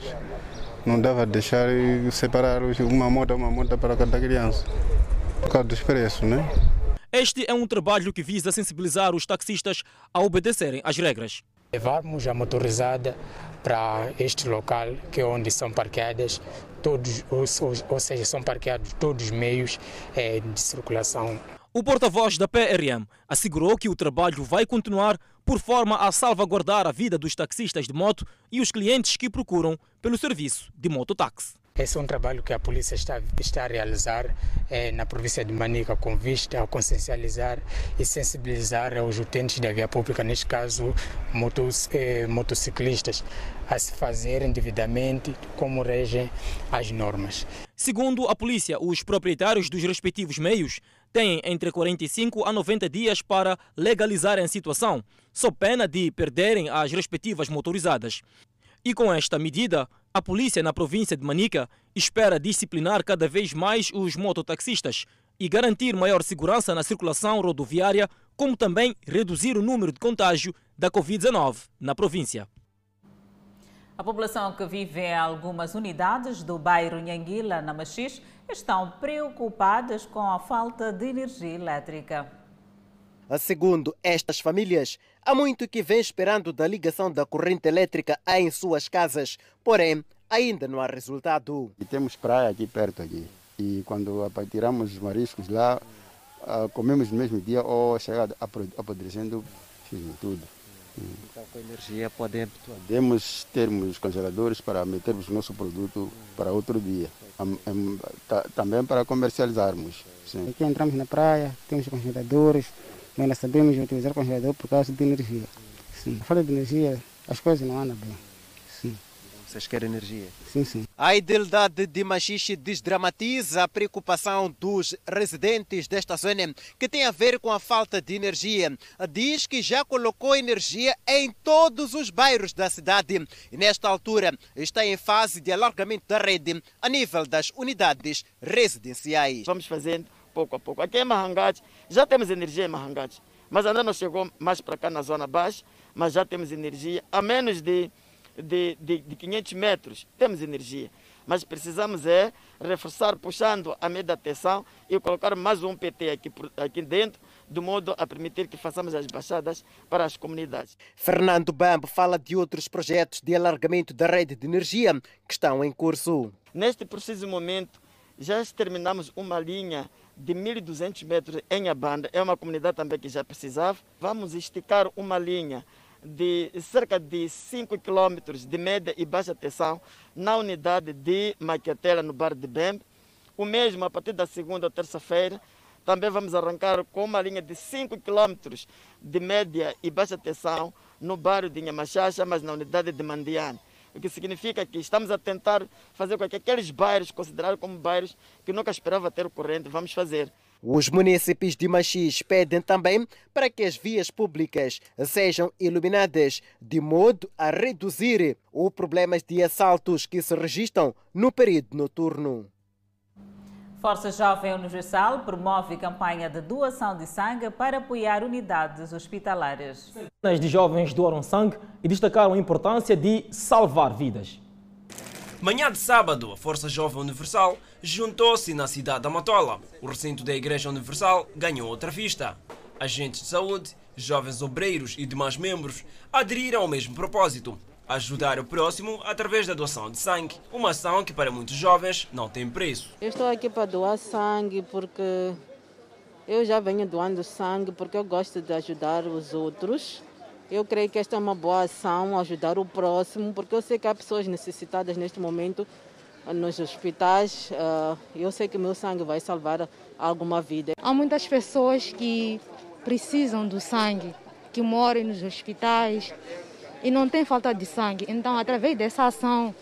Não dava deixar separar uma moto uma moto para cada criança. Por causa dos preços, né? Este é um trabalho que visa sensibilizar os taxistas a obedecerem às regras. Levarmos a motorizada para este local, que é onde são parqueadas todos, ou, seja, são parqueados todos os meios é, de circulação o porta-voz da PRM assegurou que o trabalho vai continuar por forma a salvaguardar a vida dos taxistas de moto e os clientes que procuram pelo serviço de mototáxi. Esse é um trabalho que a polícia está, está a realizar é, na província de Manica com vista a consciencializar e sensibilizar os utentes da via pública, neste caso motos, é, motociclistas, a se fazerem devidamente como regem as normas. Segundo a polícia, os proprietários dos respectivos meios têm entre 45 a 90 dias para legalizarem a situação, sob pena de perderem as respectivas motorizadas. E com esta medida, a polícia na província de Manica espera disciplinar cada vez mais os mototaxistas e garantir maior segurança na circulação rodoviária, como também reduzir o número de contágio da Covid-19 na província. A população que vive em algumas unidades do bairro Nhanguila, na Machis, estão preocupadas com a falta de energia elétrica. Segundo estas famílias, há muito que vem esperando da ligação da corrente elétrica em suas casas, porém ainda não há resultado. E temos praia aqui perto aqui e quando tiramos os mariscos lá, ah, comemos no mesmo dia ou chega apodrecendo tudo. Então, com energia podemos... Podemos termos congeladores para metermos o nosso produto para outro dia. Também para comercializarmos. Sim. Aqui entramos na praia, temos congeladores, mas nós sabemos utilizar congelador por causa de energia. Sim. A falta de energia, as coisas não andam bem. Vocês querem energia? Sim, sim. A idilidade de Machixe desdramatiza a preocupação dos residentes desta zona que tem a ver com a falta de energia. Diz que já colocou energia em todos os bairros da cidade e nesta altura está em fase de alargamento da rede a nível das unidades residenciais. Vamos fazendo pouco a pouco. Aqui em Mahangate já temos energia em Mahangate, mas ainda não chegou mais para cá na zona baixa, mas já temos energia a menos de de, de, de 500 metros, temos energia. Mas precisamos é reforçar, puxando a média atenção e colocar mais um PT aqui, aqui dentro, de modo a permitir que façamos as baixadas para as comunidades. Fernando Bambo fala de outros projetos de alargamento da rede de energia que estão em curso. Neste preciso momento, já terminamos uma linha de 1.200 metros em Abanda, é uma comunidade também que já precisava. Vamos esticar uma linha de cerca de 5 km de média e baixa tensão na unidade de Maquetela, no bar de Bembe. O mesmo a partir da segunda ou terça-feira. Também vamos arrancar com uma linha de 5 km de média e baixa tensão no bairro de Nhamachacha, mas na unidade de Mandiane. O que significa que estamos a tentar fazer com que aqueles bairros considerados como bairros que nunca esperava ter corrente, vamos fazer. Os municípios de Machis pedem também para que as vias públicas sejam iluminadas de modo a reduzir os problemas de assaltos que se registram no período noturno. Força Jovem Universal promove campanha de doação de sangue para apoiar unidades hospitalares. de jovens doaram sangue e destacaram a importância de salvar vidas. Manhã de sábado, a Força Jovem Universal juntou-se na cidade da Matola. O recinto da Igreja Universal ganhou outra vista. Agentes de saúde, jovens obreiros e demais membros aderiram ao mesmo propósito: ajudar o próximo através da doação de sangue, uma ação que para muitos jovens não tem preço. Eu estou aqui para doar sangue porque eu já venho doando sangue porque eu gosto de ajudar os outros. Eu creio que esta é uma boa ação, ajudar o próximo, porque eu sei que há pessoas necessitadas neste momento nos hospitais. Uh, eu sei que o meu sangue vai salvar alguma vida. Há muitas pessoas que precisam do sangue, que moram nos hospitais e não tem falta de sangue. Então, através dessa ação,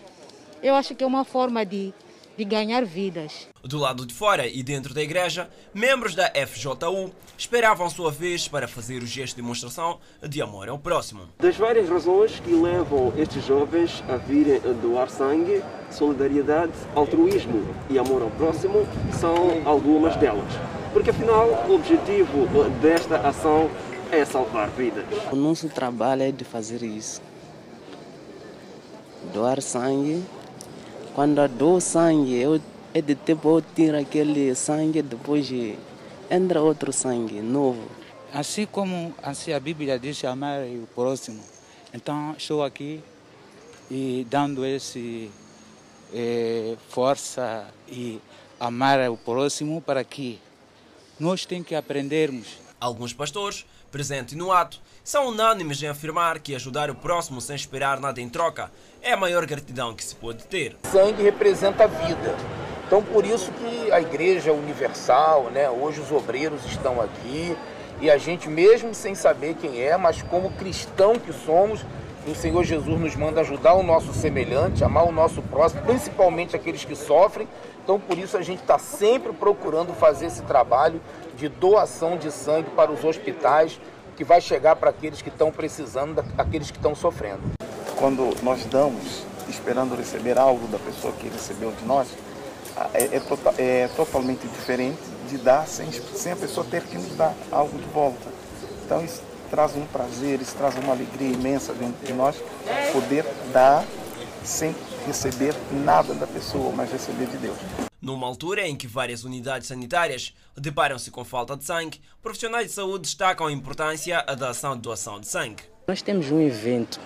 eu acho que é uma forma de de ganhar vidas. Do lado de fora e dentro da igreja, membros da FJU esperavam sua vez para fazer o gesto de demonstração de amor ao próximo. Das várias razões que levam estes jovens a virem doar sangue, solidariedade, altruísmo e amor ao próximo são algumas delas. Porque afinal, o objetivo desta ação é salvar vidas. O nosso trabalho é de fazer isso. Doar sangue quando eu dou sangue, eu, é de tempo eu tiro aquele sangue, depois entra outro sangue novo. Assim como assim a Bíblia diz amar o próximo, então estou aqui e dando esse eh, força e amar o próximo para que nós temos que aprendermos. Alguns pastores presentes no ato são unânimes em afirmar que ajudar o próximo sem esperar nada em troca é a maior gratidão que se pode ter. Sangue representa a vida. Então por isso que a igreja universal, né, hoje os obreiros estão aqui e a gente mesmo sem saber quem é, mas como cristão que somos, o Senhor Jesus nos manda ajudar o nosso semelhante, amar o nosso próximo, principalmente aqueles que sofrem. Então por isso a gente está sempre procurando fazer esse trabalho de doação de sangue para os hospitais, que vai chegar para aqueles que estão precisando, aqueles que estão sofrendo. Quando nós damos, esperando receber algo da pessoa que recebeu de nós, é, é, tota, é totalmente diferente de dar sem, sem a pessoa ter que nos dar algo de volta. Então isso traz um prazer, isso traz uma alegria imensa dentro de nós, poder dar sem receber nada da pessoa, mas receber de Deus. Numa altura em que várias unidades sanitárias deparam-se com falta de sangue, profissionais de saúde destacam a importância da ação de doação de sangue. Nós temos um evento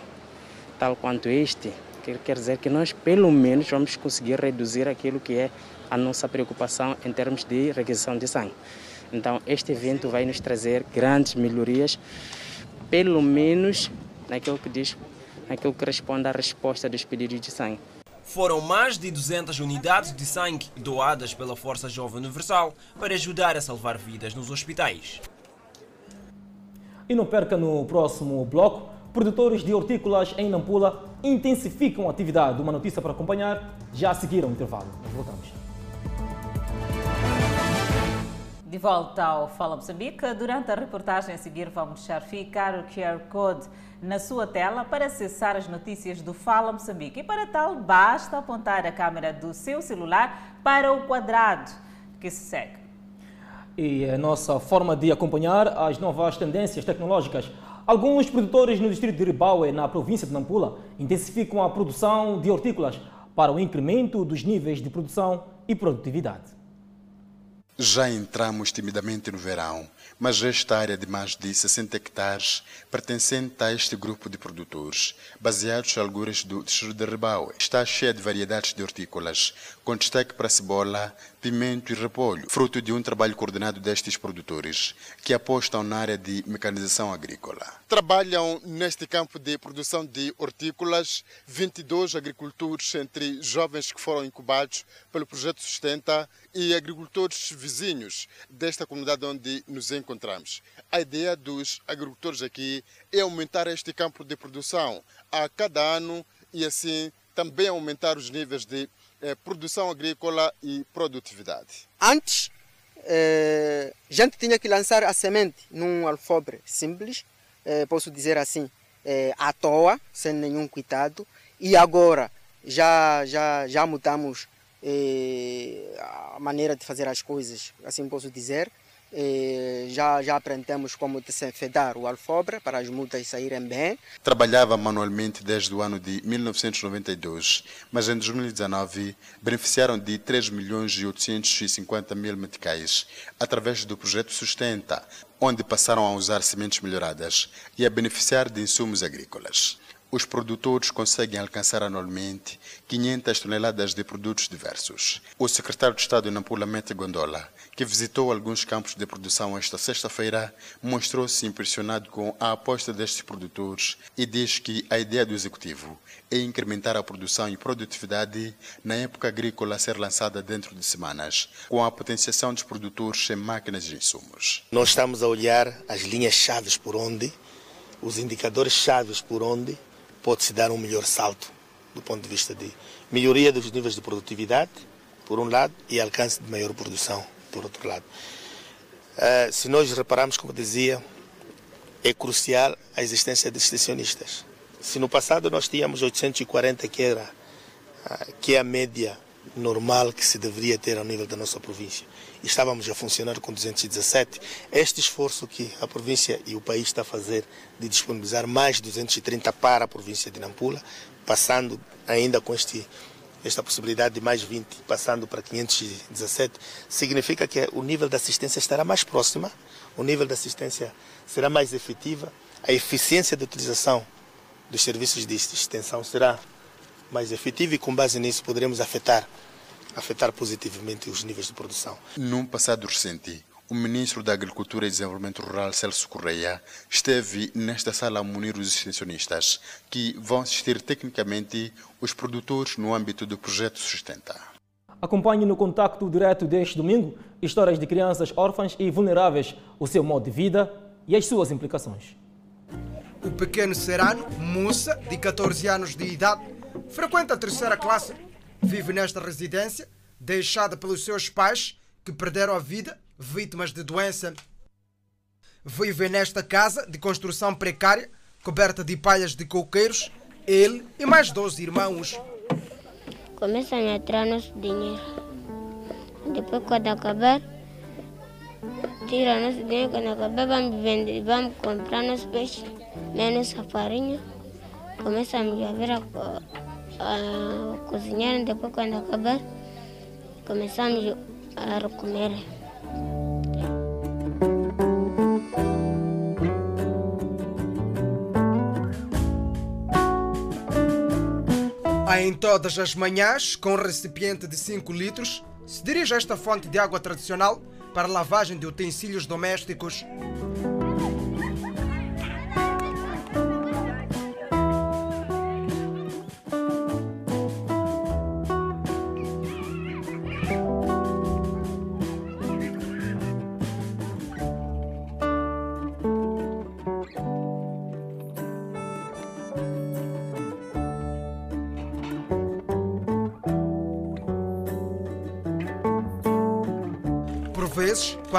tal quanto este, que quer dizer que nós pelo menos vamos conseguir reduzir aquilo que é a nossa preocupação em termos de requisição de sangue. Então este evento vai nos trazer grandes melhorias, pelo menos naquilo que diz, naquilo que responde à resposta dos pedidos de sangue. Foram mais de 200 unidades de sangue doadas pela Força Jovem Universal para ajudar a salvar vidas nos hospitais. E não perca no próximo bloco, produtores de hortícolas em Nampula intensificam a atividade. Uma notícia para acompanhar, já a seguir ao intervalo. Nós voltamos. De volta ao Fala Moçambique, durante a reportagem a seguir vamos deixar ficar o QR Code na sua tela para acessar as notícias do Fala Moçambique. E para tal, basta apontar a câmera do seu celular para o quadrado que se segue. E a nossa forma de acompanhar as novas tendências tecnológicas. Alguns produtores no distrito de Ribaue, na província de Nampula, intensificam a produção de hortícolas para o incremento dos níveis de produção e produtividade. Já entramos timidamente no verão mas esta área de mais de 60 hectares pertencente a este grupo de produtores, baseados em algures do distrito de Ribaue, está cheia de variedades de hortícolas, com destaque para cebola, pimento e repolho, fruto de um trabalho coordenado destes produtores, que apostam na área de mecanização agrícola. Trabalham neste campo de produção de hortícolas 22 agricultores, entre jovens que foram incubados pelo projeto Sustenta e agricultores vizinhos desta comunidade onde nos encontramos. A ideia dos agricultores aqui é aumentar este campo de produção a cada ano e assim também aumentar os níveis de eh, produção agrícola e produtividade. Antes, eh, a gente tinha que lançar a semente num alfobre simples, eh, posso dizer assim, eh, à toa, sem nenhum cuidado, e agora já, já, já mudamos a maneira de fazer as coisas, assim posso dizer. Eh, já, já aprendemos como desenfedar o alfobre para as mudas saírem bem. Trabalhava manualmente desde o ano de 1992, mas em 2019 beneficiaram de 3 milhões e 850 mil meticais através do projeto Sustenta, onde passaram a usar sementes melhoradas e a beneficiar de insumos agrícolas os produtores conseguem alcançar anualmente 500 toneladas de produtos diversos. O secretário de Estado Nampula Mete Gondola, que visitou alguns campos de produção esta sexta-feira, mostrou-se impressionado com a aposta destes produtores e diz que a ideia do executivo é incrementar a produção e produtividade na época agrícola a ser lançada dentro de semanas, com a potenciação dos produtores sem máquinas e insumos. Nós estamos a olhar as linhas chaves por onde, os indicadores chaves por onde pode-se dar um melhor salto do ponto de vista de melhoria dos níveis de produtividade, por um lado, e alcance de maior produção, por outro lado. Uh, se nós repararmos, como dizia, é crucial a existência de extensionistas. Se no passado nós tínhamos 840, que, era, uh, que é a média normal que se deveria ter ao nível da nossa província, estávamos a funcionar com 217, este esforço que a província e o país está a fazer de disponibilizar mais 230 para a província de Nampula, passando ainda com este, esta possibilidade de mais 20, passando para 517, significa que o nível da assistência estará mais próxima, o nível da assistência será mais efetiva, a eficiência de utilização dos serviços de extensão será mais efetiva e com base nisso poderemos afetar afetar positivamente os níveis de produção. Num passado recente, o ministro da Agricultura e Desenvolvimento Rural, Celso Correia, esteve nesta sala a munir os extensionistas, que vão assistir tecnicamente os produtores no âmbito do projeto Sustenta. Acompanhe no contacto direto deste domingo histórias de crianças órfãs e vulneráveis, o seu modo de vida e as suas implicações. O pequeno Serano, Mussa, de 14 anos de idade, frequenta a terceira classe Vive nesta residência, deixada pelos seus pais, que perderam a vida, vítimas de doença. Vive nesta casa de construção precária, coberta de palhas de coqueiros, ele e mais 12 irmãos. Começa a entrar nosso dinheiro. Depois, quando acabar, tira nosso dinheiro. Quando acabar, vamos vender, vamos comprar nosso peixe, menos a farinha. Começa a ver a a cozinhar, depois quando acabar, começamos a comer. Em todas as manhãs, com um recipiente de 5 litros, se dirige a esta fonte de água tradicional para lavagem de utensílios domésticos.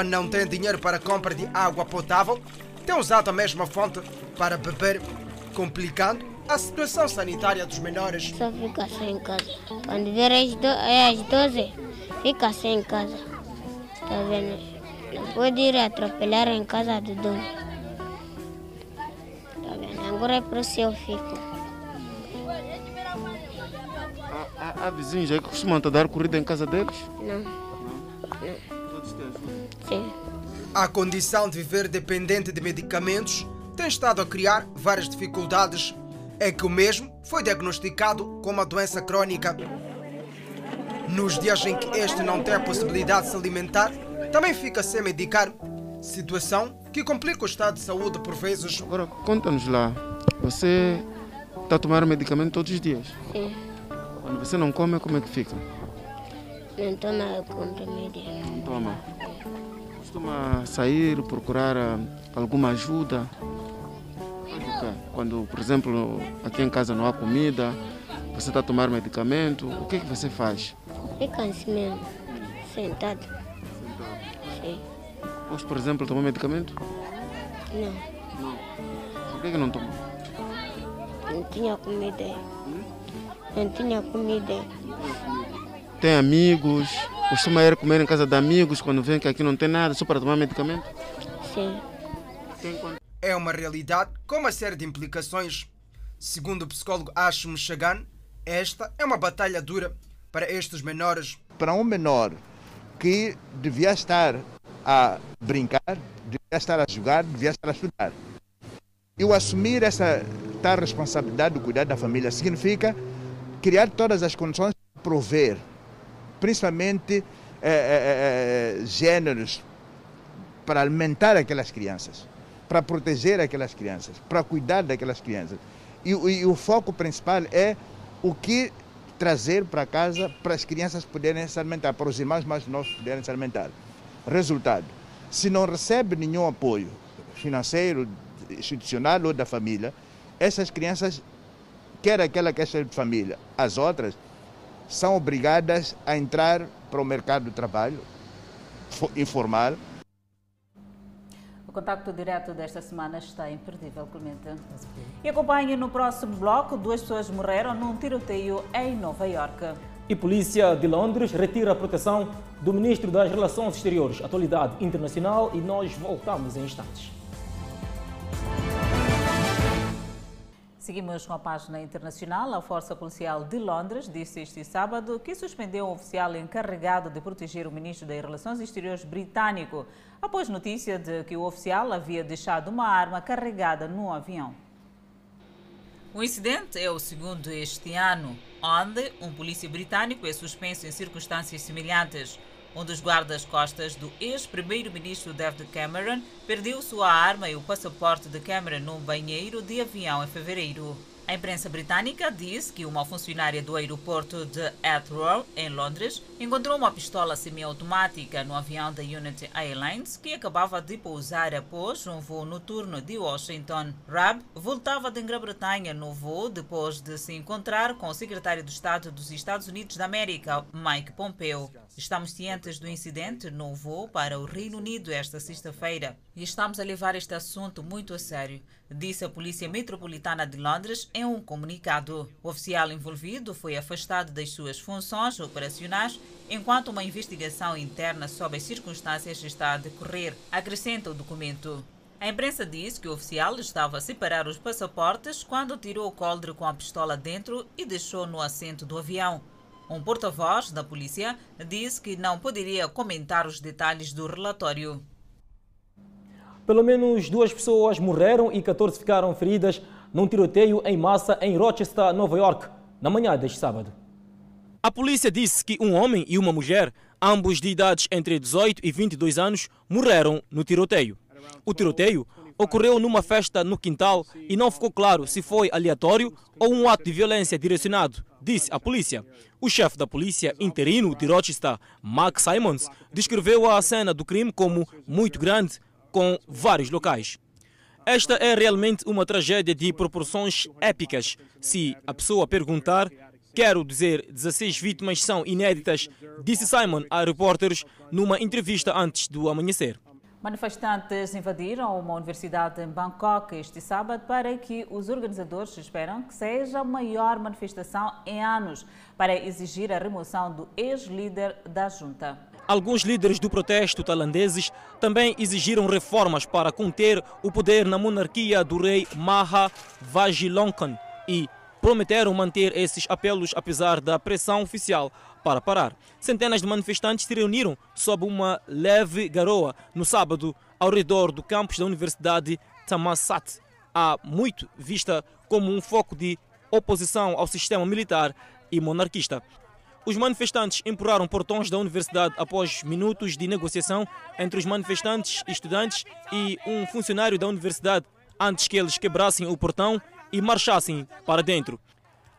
Quando não tem dinheiro para a compra de água potável, tem usado a mesma fonte para beber, complicando a situação sanitária dos menores. Só fica sem casa. Quando vier às, do, é às 12, fica sem casa. Tá vendo? Não pode ir atropelar em casa do dono. Tá vendo? Agora é por isso eu fico. Há, há vizinhos aí que costumam te dar corrida em casa deles? Não. Não. Sim. A condição de viver dependente de medicamentos tem estado a criar várias dificuldades. É que o mesmo foi diagnosticado com uma doença crónica. Nos dias em que este não tem a possibilidade de se alimentar, também fica sem medicar. Situação que complica o estado de saúde por vezes. Agora, conta-nos lá. Você está a tomar medicamento todos os dias? Sim. Quando você não come, como é que fica? Não toma comprimido. Não toma. Costuma sair, procurar ah, alguma ajuda? Quando, por exemplo, aqui em casa não há comida, você está a tomar medicamento, o que é que você faz? Fica assim mesmo, sentado. Sentado? Sim. Hoje, por exemplo, tomou medicamento? Não. Não. Por que, que não tomou? Não tinha comida. Hum? Não tinha comida. Tem amigos? costuma ir comer em casa de amigos quando vem que aqui não tem nada, só para tomar medicamento? Sim. É uma realidade com uma série de implicações. Segundo o psicólogo Ashim Chagan, esta é uma batalha dura para estes menores. Para um menor que devia estar a brincar, devia estar a jogar, devia estar a estudar. Eu assumir essa tal responsabilidade do cuidar da família significa criar todas as condições para prover, principalmente é, é, é, gêneros, para alimentar aquelas crianças, para proteger aquelas crianças, para cuidar daquelas crianças. E, e, e o foco principal é o que trazer para casa para as crianças poderem se alimentar, para os irmãos mais novos poderem se alimentar. Resultado, se não recebe nenhum apoio financeiro, institucional ou da família, essas crianças, quer aquela que é de família, as outras, são obrigadas a entrar para o mercado de trabalho informal. O contacto direto desta semana está imperdível, Clemente. E acompanhe no próximo bloco: duas pessoas morreram num tiroteio em Nova Iorque. E polícia de Londres retira a proteção do ministro das Relações Exteriores, Atualidade Internacional, e nós voltamos em instantes. Seguimos com a página internacional. A Força Policial de Londres disse este sábado que suspendeu um oficial encarregado de proteger o ministro das Relações Exteriores britânico, após notícia de que o oficial havia deixado uma arma carregada no avião. O incidente é o segundo este ano, onde um polícia britânico é suspenso em circunstâncias semelhantes. Um dos guardas-costas do ex-primeiro-ministro David Cameron perdeu sua arma e o passaporte de Cameron num banheiro de avião em fevereiro. A imprensa britânica diz que uma funcionária do aeroporto de Heathrow, em Londres, encontrou uma pistola semiautomática no avião da Unity Airlines que acabava de pousar após um voo noturno de Washington. Raab voltava da Grã-Bretanha no voo depois de se encontrar com o secretário de Estado dos Estados Unidos da América, Mike Pompeo. Estamos cientes do incidente no voo para o Reino Unido esta sexta-feira e estamos a levar este assunto muito a sério, disse a Polícia Metropolitana de Londres em um comunicado. O oficial envolvido foi afastado das suas funções operacionais enquanto uma investigação interna sobre as circunstâncias está a decorrer, acrescenta o documento. A imprensa diz que o oficial estava a separar os passaportes quando tirou o coldre com a pistola dentro e deixou no assento do avião. Um porta-voz da polícia disse que não poderia comentar os detalhes do relatório. Pelo menos duas pessoas morreram e 14 ficaram feridas num tiroteio em massa em Rochester, Nova York, na manhã deste sábado. A polícia disse que um homem e uma mulher, ambos de idades entre 18 e 22 anos, morreram no tiroteio. O tiroteio ocorreu numa festa no quintal e não ficou claro se foi aleatório ou um ato de violência direcionado, disse a polícia. O chefe da polícia interino de Rochester, Mark Simons, descreveu a cena do crime como muito grande, com vários locais. Esta é realmente uma tragédia de proporções épicas. Se a pessoa perguntar, quero dizer, 16 vítimas são inéditas, disse Simon a repórteres numa entrevista antes do amanhecer. Manifestantes invadiram uma universidade em Bangkok este sábado para que os organizadores esperam que seja a maior manifestação em anos para exigir a remoção do ex-líder da junta. Alguns líderes do protesto tailandeses também exigiram reformas para conter o poder na monarquia do rei Maha Vajiralongkorn e prometeram manter esses apelos apesar da pressão oficial para parar. Centenas de manifestantes se reuniram sob uma leve garoa no sábado ao redor do campus da Universidade Thammasat, há muito vista como um foco de oposição ao sistema militar e monarquista. Os manifestantes empurraram portões da universidade após minutos de negociação entre os manifestantes, estudantes e um funcionário da universidade antes que eles quebrassem o portão e marchassem para dentro.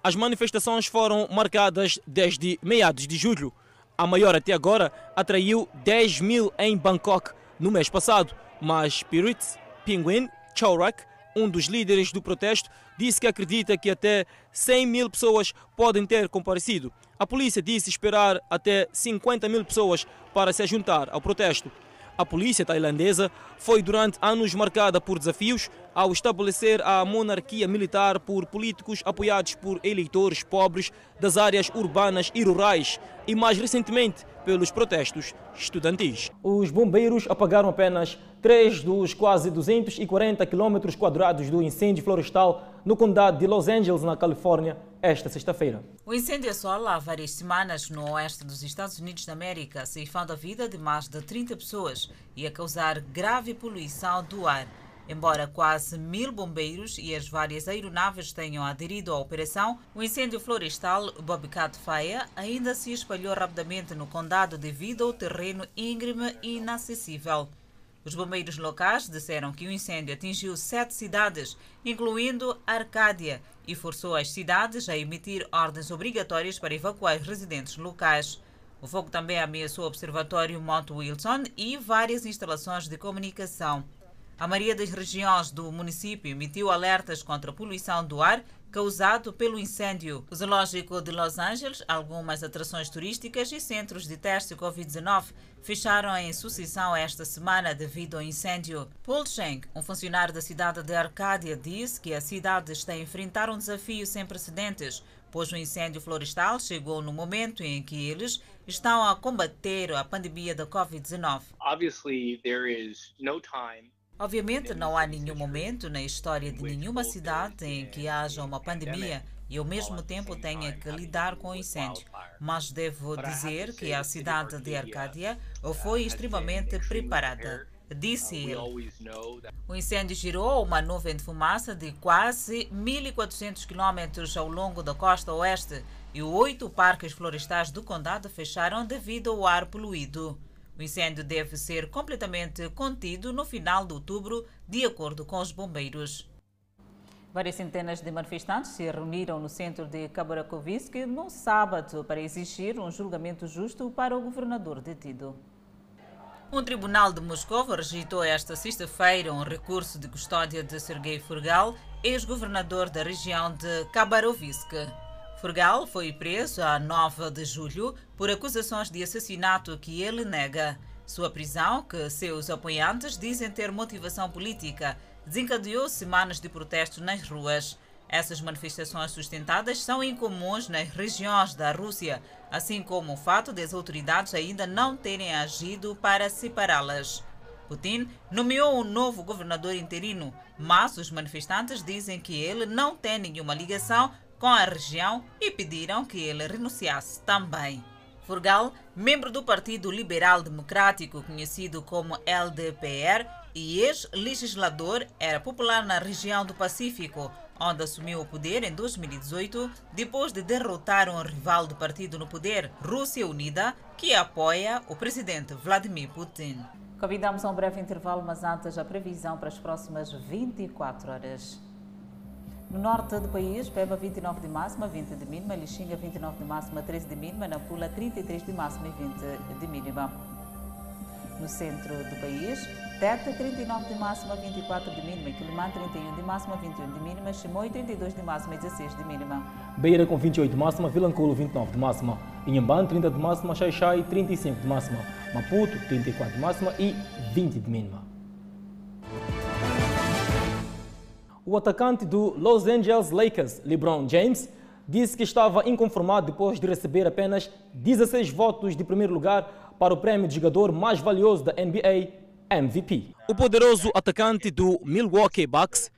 As manifestações foram marcadas desde meados de julho. A maior até agora atraiu 10 mil em Bangkok no mês passado, mas Spirit Penguin Chowrak, um dos líderes do protesto, disse que acredita que até 100 mil pessoas podem ter comparecido. A polícia disse esperar até 50 mil pessoas para se juntar ao protesto. A polícia tailandesa foi durante anos marcada por desafios ao estabelecer a monarquia militar por políticos apoiados por eleitores pobres das áreas urbanas e rurais e, mais recentemente, pelos protestos estudantis. Os bombeiros apagaram apenas 3 dos quase 240 quilômetros quadrados do incêndio florestal no condado de Los Angeles, na Califórnia, esta sexta-feira. O incêndio assola há várias semanas no oeste dos Estados Unidos da América, ceifando a vida de mais de 30 pessoas e a causar grave poluição do ar. Embora quase mil bombeiros e as várias aeronaves tenham aderido à operação, o incêndio florestal Bobcat Fire ainda se espalhou rapidamente no condado devido ao terreno íngreme e inacessível. Os bombeiros locais disseram que o incêndio atingiu sete cidades, incluindo Arcádia, e forçou as cidades a emitir ordens obrigatórias para evacuar os residentes locais. O fogo também ameaçou o Observatório Mount Wilson e várias instalações de comunicação. A maioria das regiões do município emitiu alertas contra a poluição do ar causado pelo incêndio. O Zoológico de Los Angeles, algumas atrações turísticas e centros de teste Covid-19 fecharam em sucessão esta semana devido ao incêndio. Paul Schenck, um funcionário da cidade de Arcádia, disse que a cidade está a enfrentar um desafio sem precedentes, pois o incêndio florestal chegou no momento em que eles estão a combater a pandemia da Covid-19. Obviously, there is no time Obviamente, não há nenhum momento na história de nenhuma cidade em que haja uma pandemia e ao mesmo tempo tenha que lidar com o incêndio. Mas devo dizer que a cidade de Arcádia foi extremamente preparada. Disse ele. O incêndio girou uma nuvem de fumaça de quase 1.400 quilômetros ao longo da costa oeste e oito parques florestais do condado fecharam devido ao ar poluído. O incêndio deve ser completamente contido no final de outubro, de acordo com os bombeiros. Várias centenas de manifestantes se reuniram no centro de Khabarakovsk no sábado para exigir um julgamento justo para o governador detido. Um tribunal de Moscou rejeitou esta sexta-feira um recurso de custódia de Sergei Furgal, ex-governador da região de Khabarovsk. Furgal foi preso a 9 de julho por acusações de assassinato que ele nega. Sua prisão, que seus apoiantes dizem ter motivação política, desencadeou semanas de protestos nas ruas. Essas manifestações sustentadas são incomuns nas regiões da Rússia, assim como o fato de as autoridades ainda não terem agido para separá-las. Putin nomeou um novo governador interino, mas os manifestantes dizem que ele não tem nenhuma ligação com a região e pediram que ele renunciasse também. Furgal, membro do Partido Liberal Democrático, conhecido como LDPR, e ex-legislador, era popular na região do Pacífico, onde assumiu o poder em 2018, depois de derrotar um rival do partido no poder, Rússia Unida, que apoia o presidente Vladimir Putin. Convidamos a um breve intervalo, mas antes a previsão para as próximas 24 horas. No norte do país, Peba 29 de máxima, 20 de mínima, Lixinga 29 de máxima, 13 de mínima, Nampula 33 de máxima e 20 de mínima. No centro do país, Teta 39 de máxima, 24 de mínima, Quilimã 31 de máxima, 21 de mínima, Chimoio 32 de máxima e 16 de mínima. Beira com 28 de máxima, Vilanculo 29 de máxima, Inhambane 30 de máxima, Xaixai 35 de máxima, Maputo 34 de máxima e 20 de mínima. O atacante do Los Angeles Lakers, LeBron James, disse que estava inconformado depois de receber apenas 16 votos de primeiro lugar para o prêmio de jogador mais valioso da NBA, MVP. O poderoso atacante do Milwaukee Bucks,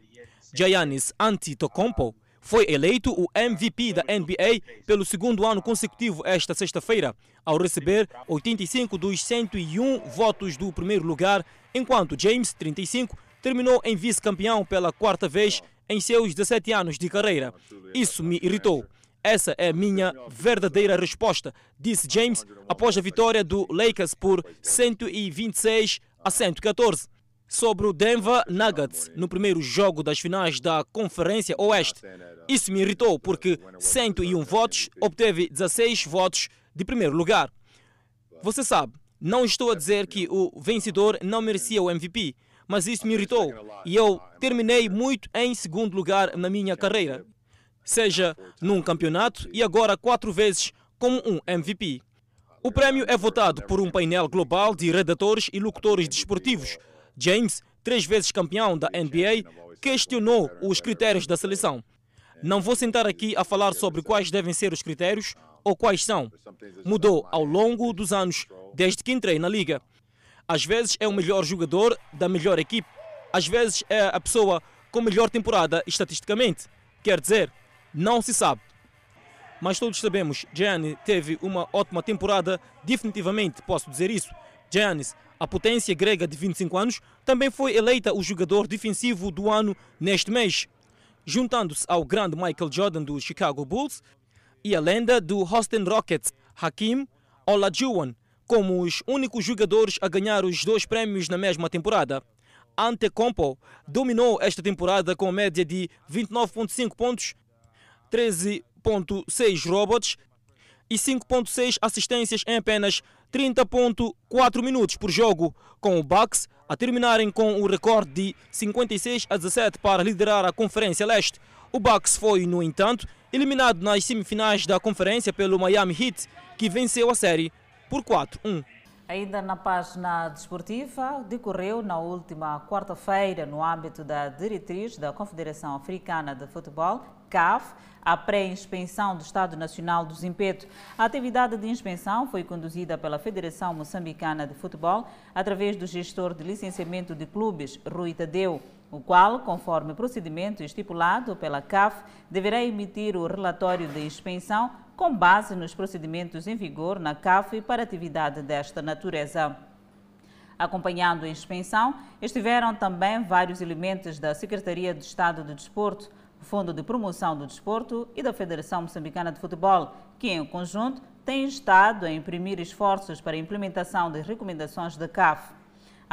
Giannis Antetokounmpo, foi eleito o MVP da NBA pelo segundo ano consecutivo esta sexta-feira, ao receber 85 dos 101 votos do primeiro lugar, enquanto James, 35, terminou em vice-campeão pela quarta vez em seus 17 anos de carreira. Isso me irritou. Essa é a minha verdadeira resposta, disse James após a vitória do Lakers por 126 a 114 sobre o Denver Nuggets no primeiro jogo das finais da Conferência Oeste. Isso me irritou porque 101 votos obteve 16 votos de primeiro lugar. Você sabe, não estou a dizer que o vencedor não merecia o MVP, mas isso me irritou e eu terminei muito em segundo lugar na minha carreira, seja num campeonato e agora quatro vezes como um MVP. O prêmio é votado por um painel global de redatores e locutores desportivos. James, três vezes campeão da NBA, questionou os critérios da seleção. Não vou sentar aqui a falar sobre quais devem ser os critérios, ou quais são. Mudou ao longo dos anos, desde que entrei na liga. Às vezes é o melhor jogador da melhor equipe, às vezes é a pessoa com melhor temporada estatisticamente. Quer dizer, não se sabe. Mas todos sabemos, Gianni teve uma ótima temporada, definitivamente posso dizer isso. Giannis, a potência grega de 25 anos, também foi eleita o jogador defensivo do ano neste mês, juntando-se ao grande Michael Jordan do Chicago Bulls e a lenda do Houston Rockets, Hakim Olajuwon, como os únicos jogadores a ganhar os dois prémios na mesma temporada. Antecompo dominou esta temporada com média de 29,5 pontos, 13,6 robots e 5,6 assistências em apenas 30,4 minutos por jogo, com o Bucks a terminarem com o recorde de 56 a 17 para liderar a Conferência Leste. O Bucks foi, no entanto, eliminado nas semifinais da conferência pelo Miami Heat, que venceu a série por 4-1. Ainda na página desportiva, decorreu na última quarta-feira, no âmbito da diretriz da Confederação Africana de Futebol, CAF, a pré-inspeção do Estado Nacional do Zimpeto. A atividade de inspeção foi conduzida pela Federação Moçambicana de Futebol através do gestor de licenciamento de clubes, Rui Tadeu, o qual, conforme procedimento estipulado pela CAF, deverá emitir o relatório de inspeção com base nos procedimentos em vigor na CAF para atividade desta natureza. Acompanhando a inspeção, estiveram também vários elementos da Secretaria de Estado de Desporto, Fundo de Promoção do Desporto e da Federação Moçambicana de Futebol, que, em conjunto, têm estado a imprimir esforços para a implementação das recomendações da CAF.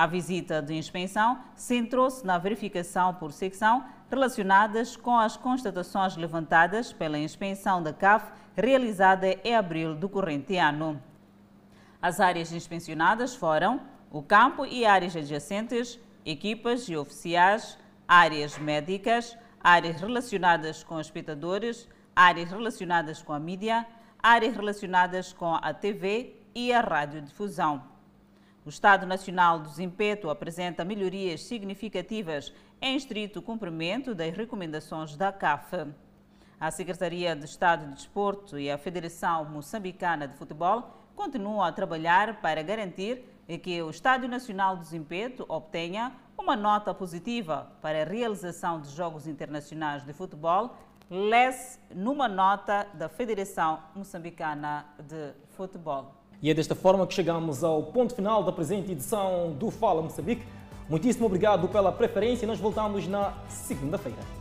A visita de inspeção centrou-se na verificação por secção relacionadas com as constatações levantadas pela inspeção da CAF realizada em abril do corrente ano. As áreas inspecionadas foram o campo e áreas adjacentes, equipas e oficiais, áreas médicas, áreas relacionadas com espectadores, áreas relacionadas com a mídia, áreas relacionadas com a TV e a radiodifusão. O Estado Nacional do Desempeto apresenta melhorias significativas em estrito cumprimento das recomendações da CAF. A Secretaria de Estado de Desporto e a Federação Moçambicana de Futebol continuam a trabalhar para garantir que o Estádio Nacional do Desempeto obtenha uma nota positiva para a realização de Jogos Internacionais de Futebol, lesse numa nota da Federação Moçambicana de Futebol. E é desta forma que chegamos ao ponto final da presente edição do Fala Moçambique. Muitíssimo obrigado pela preferência e nós voltamos na segunda-feira.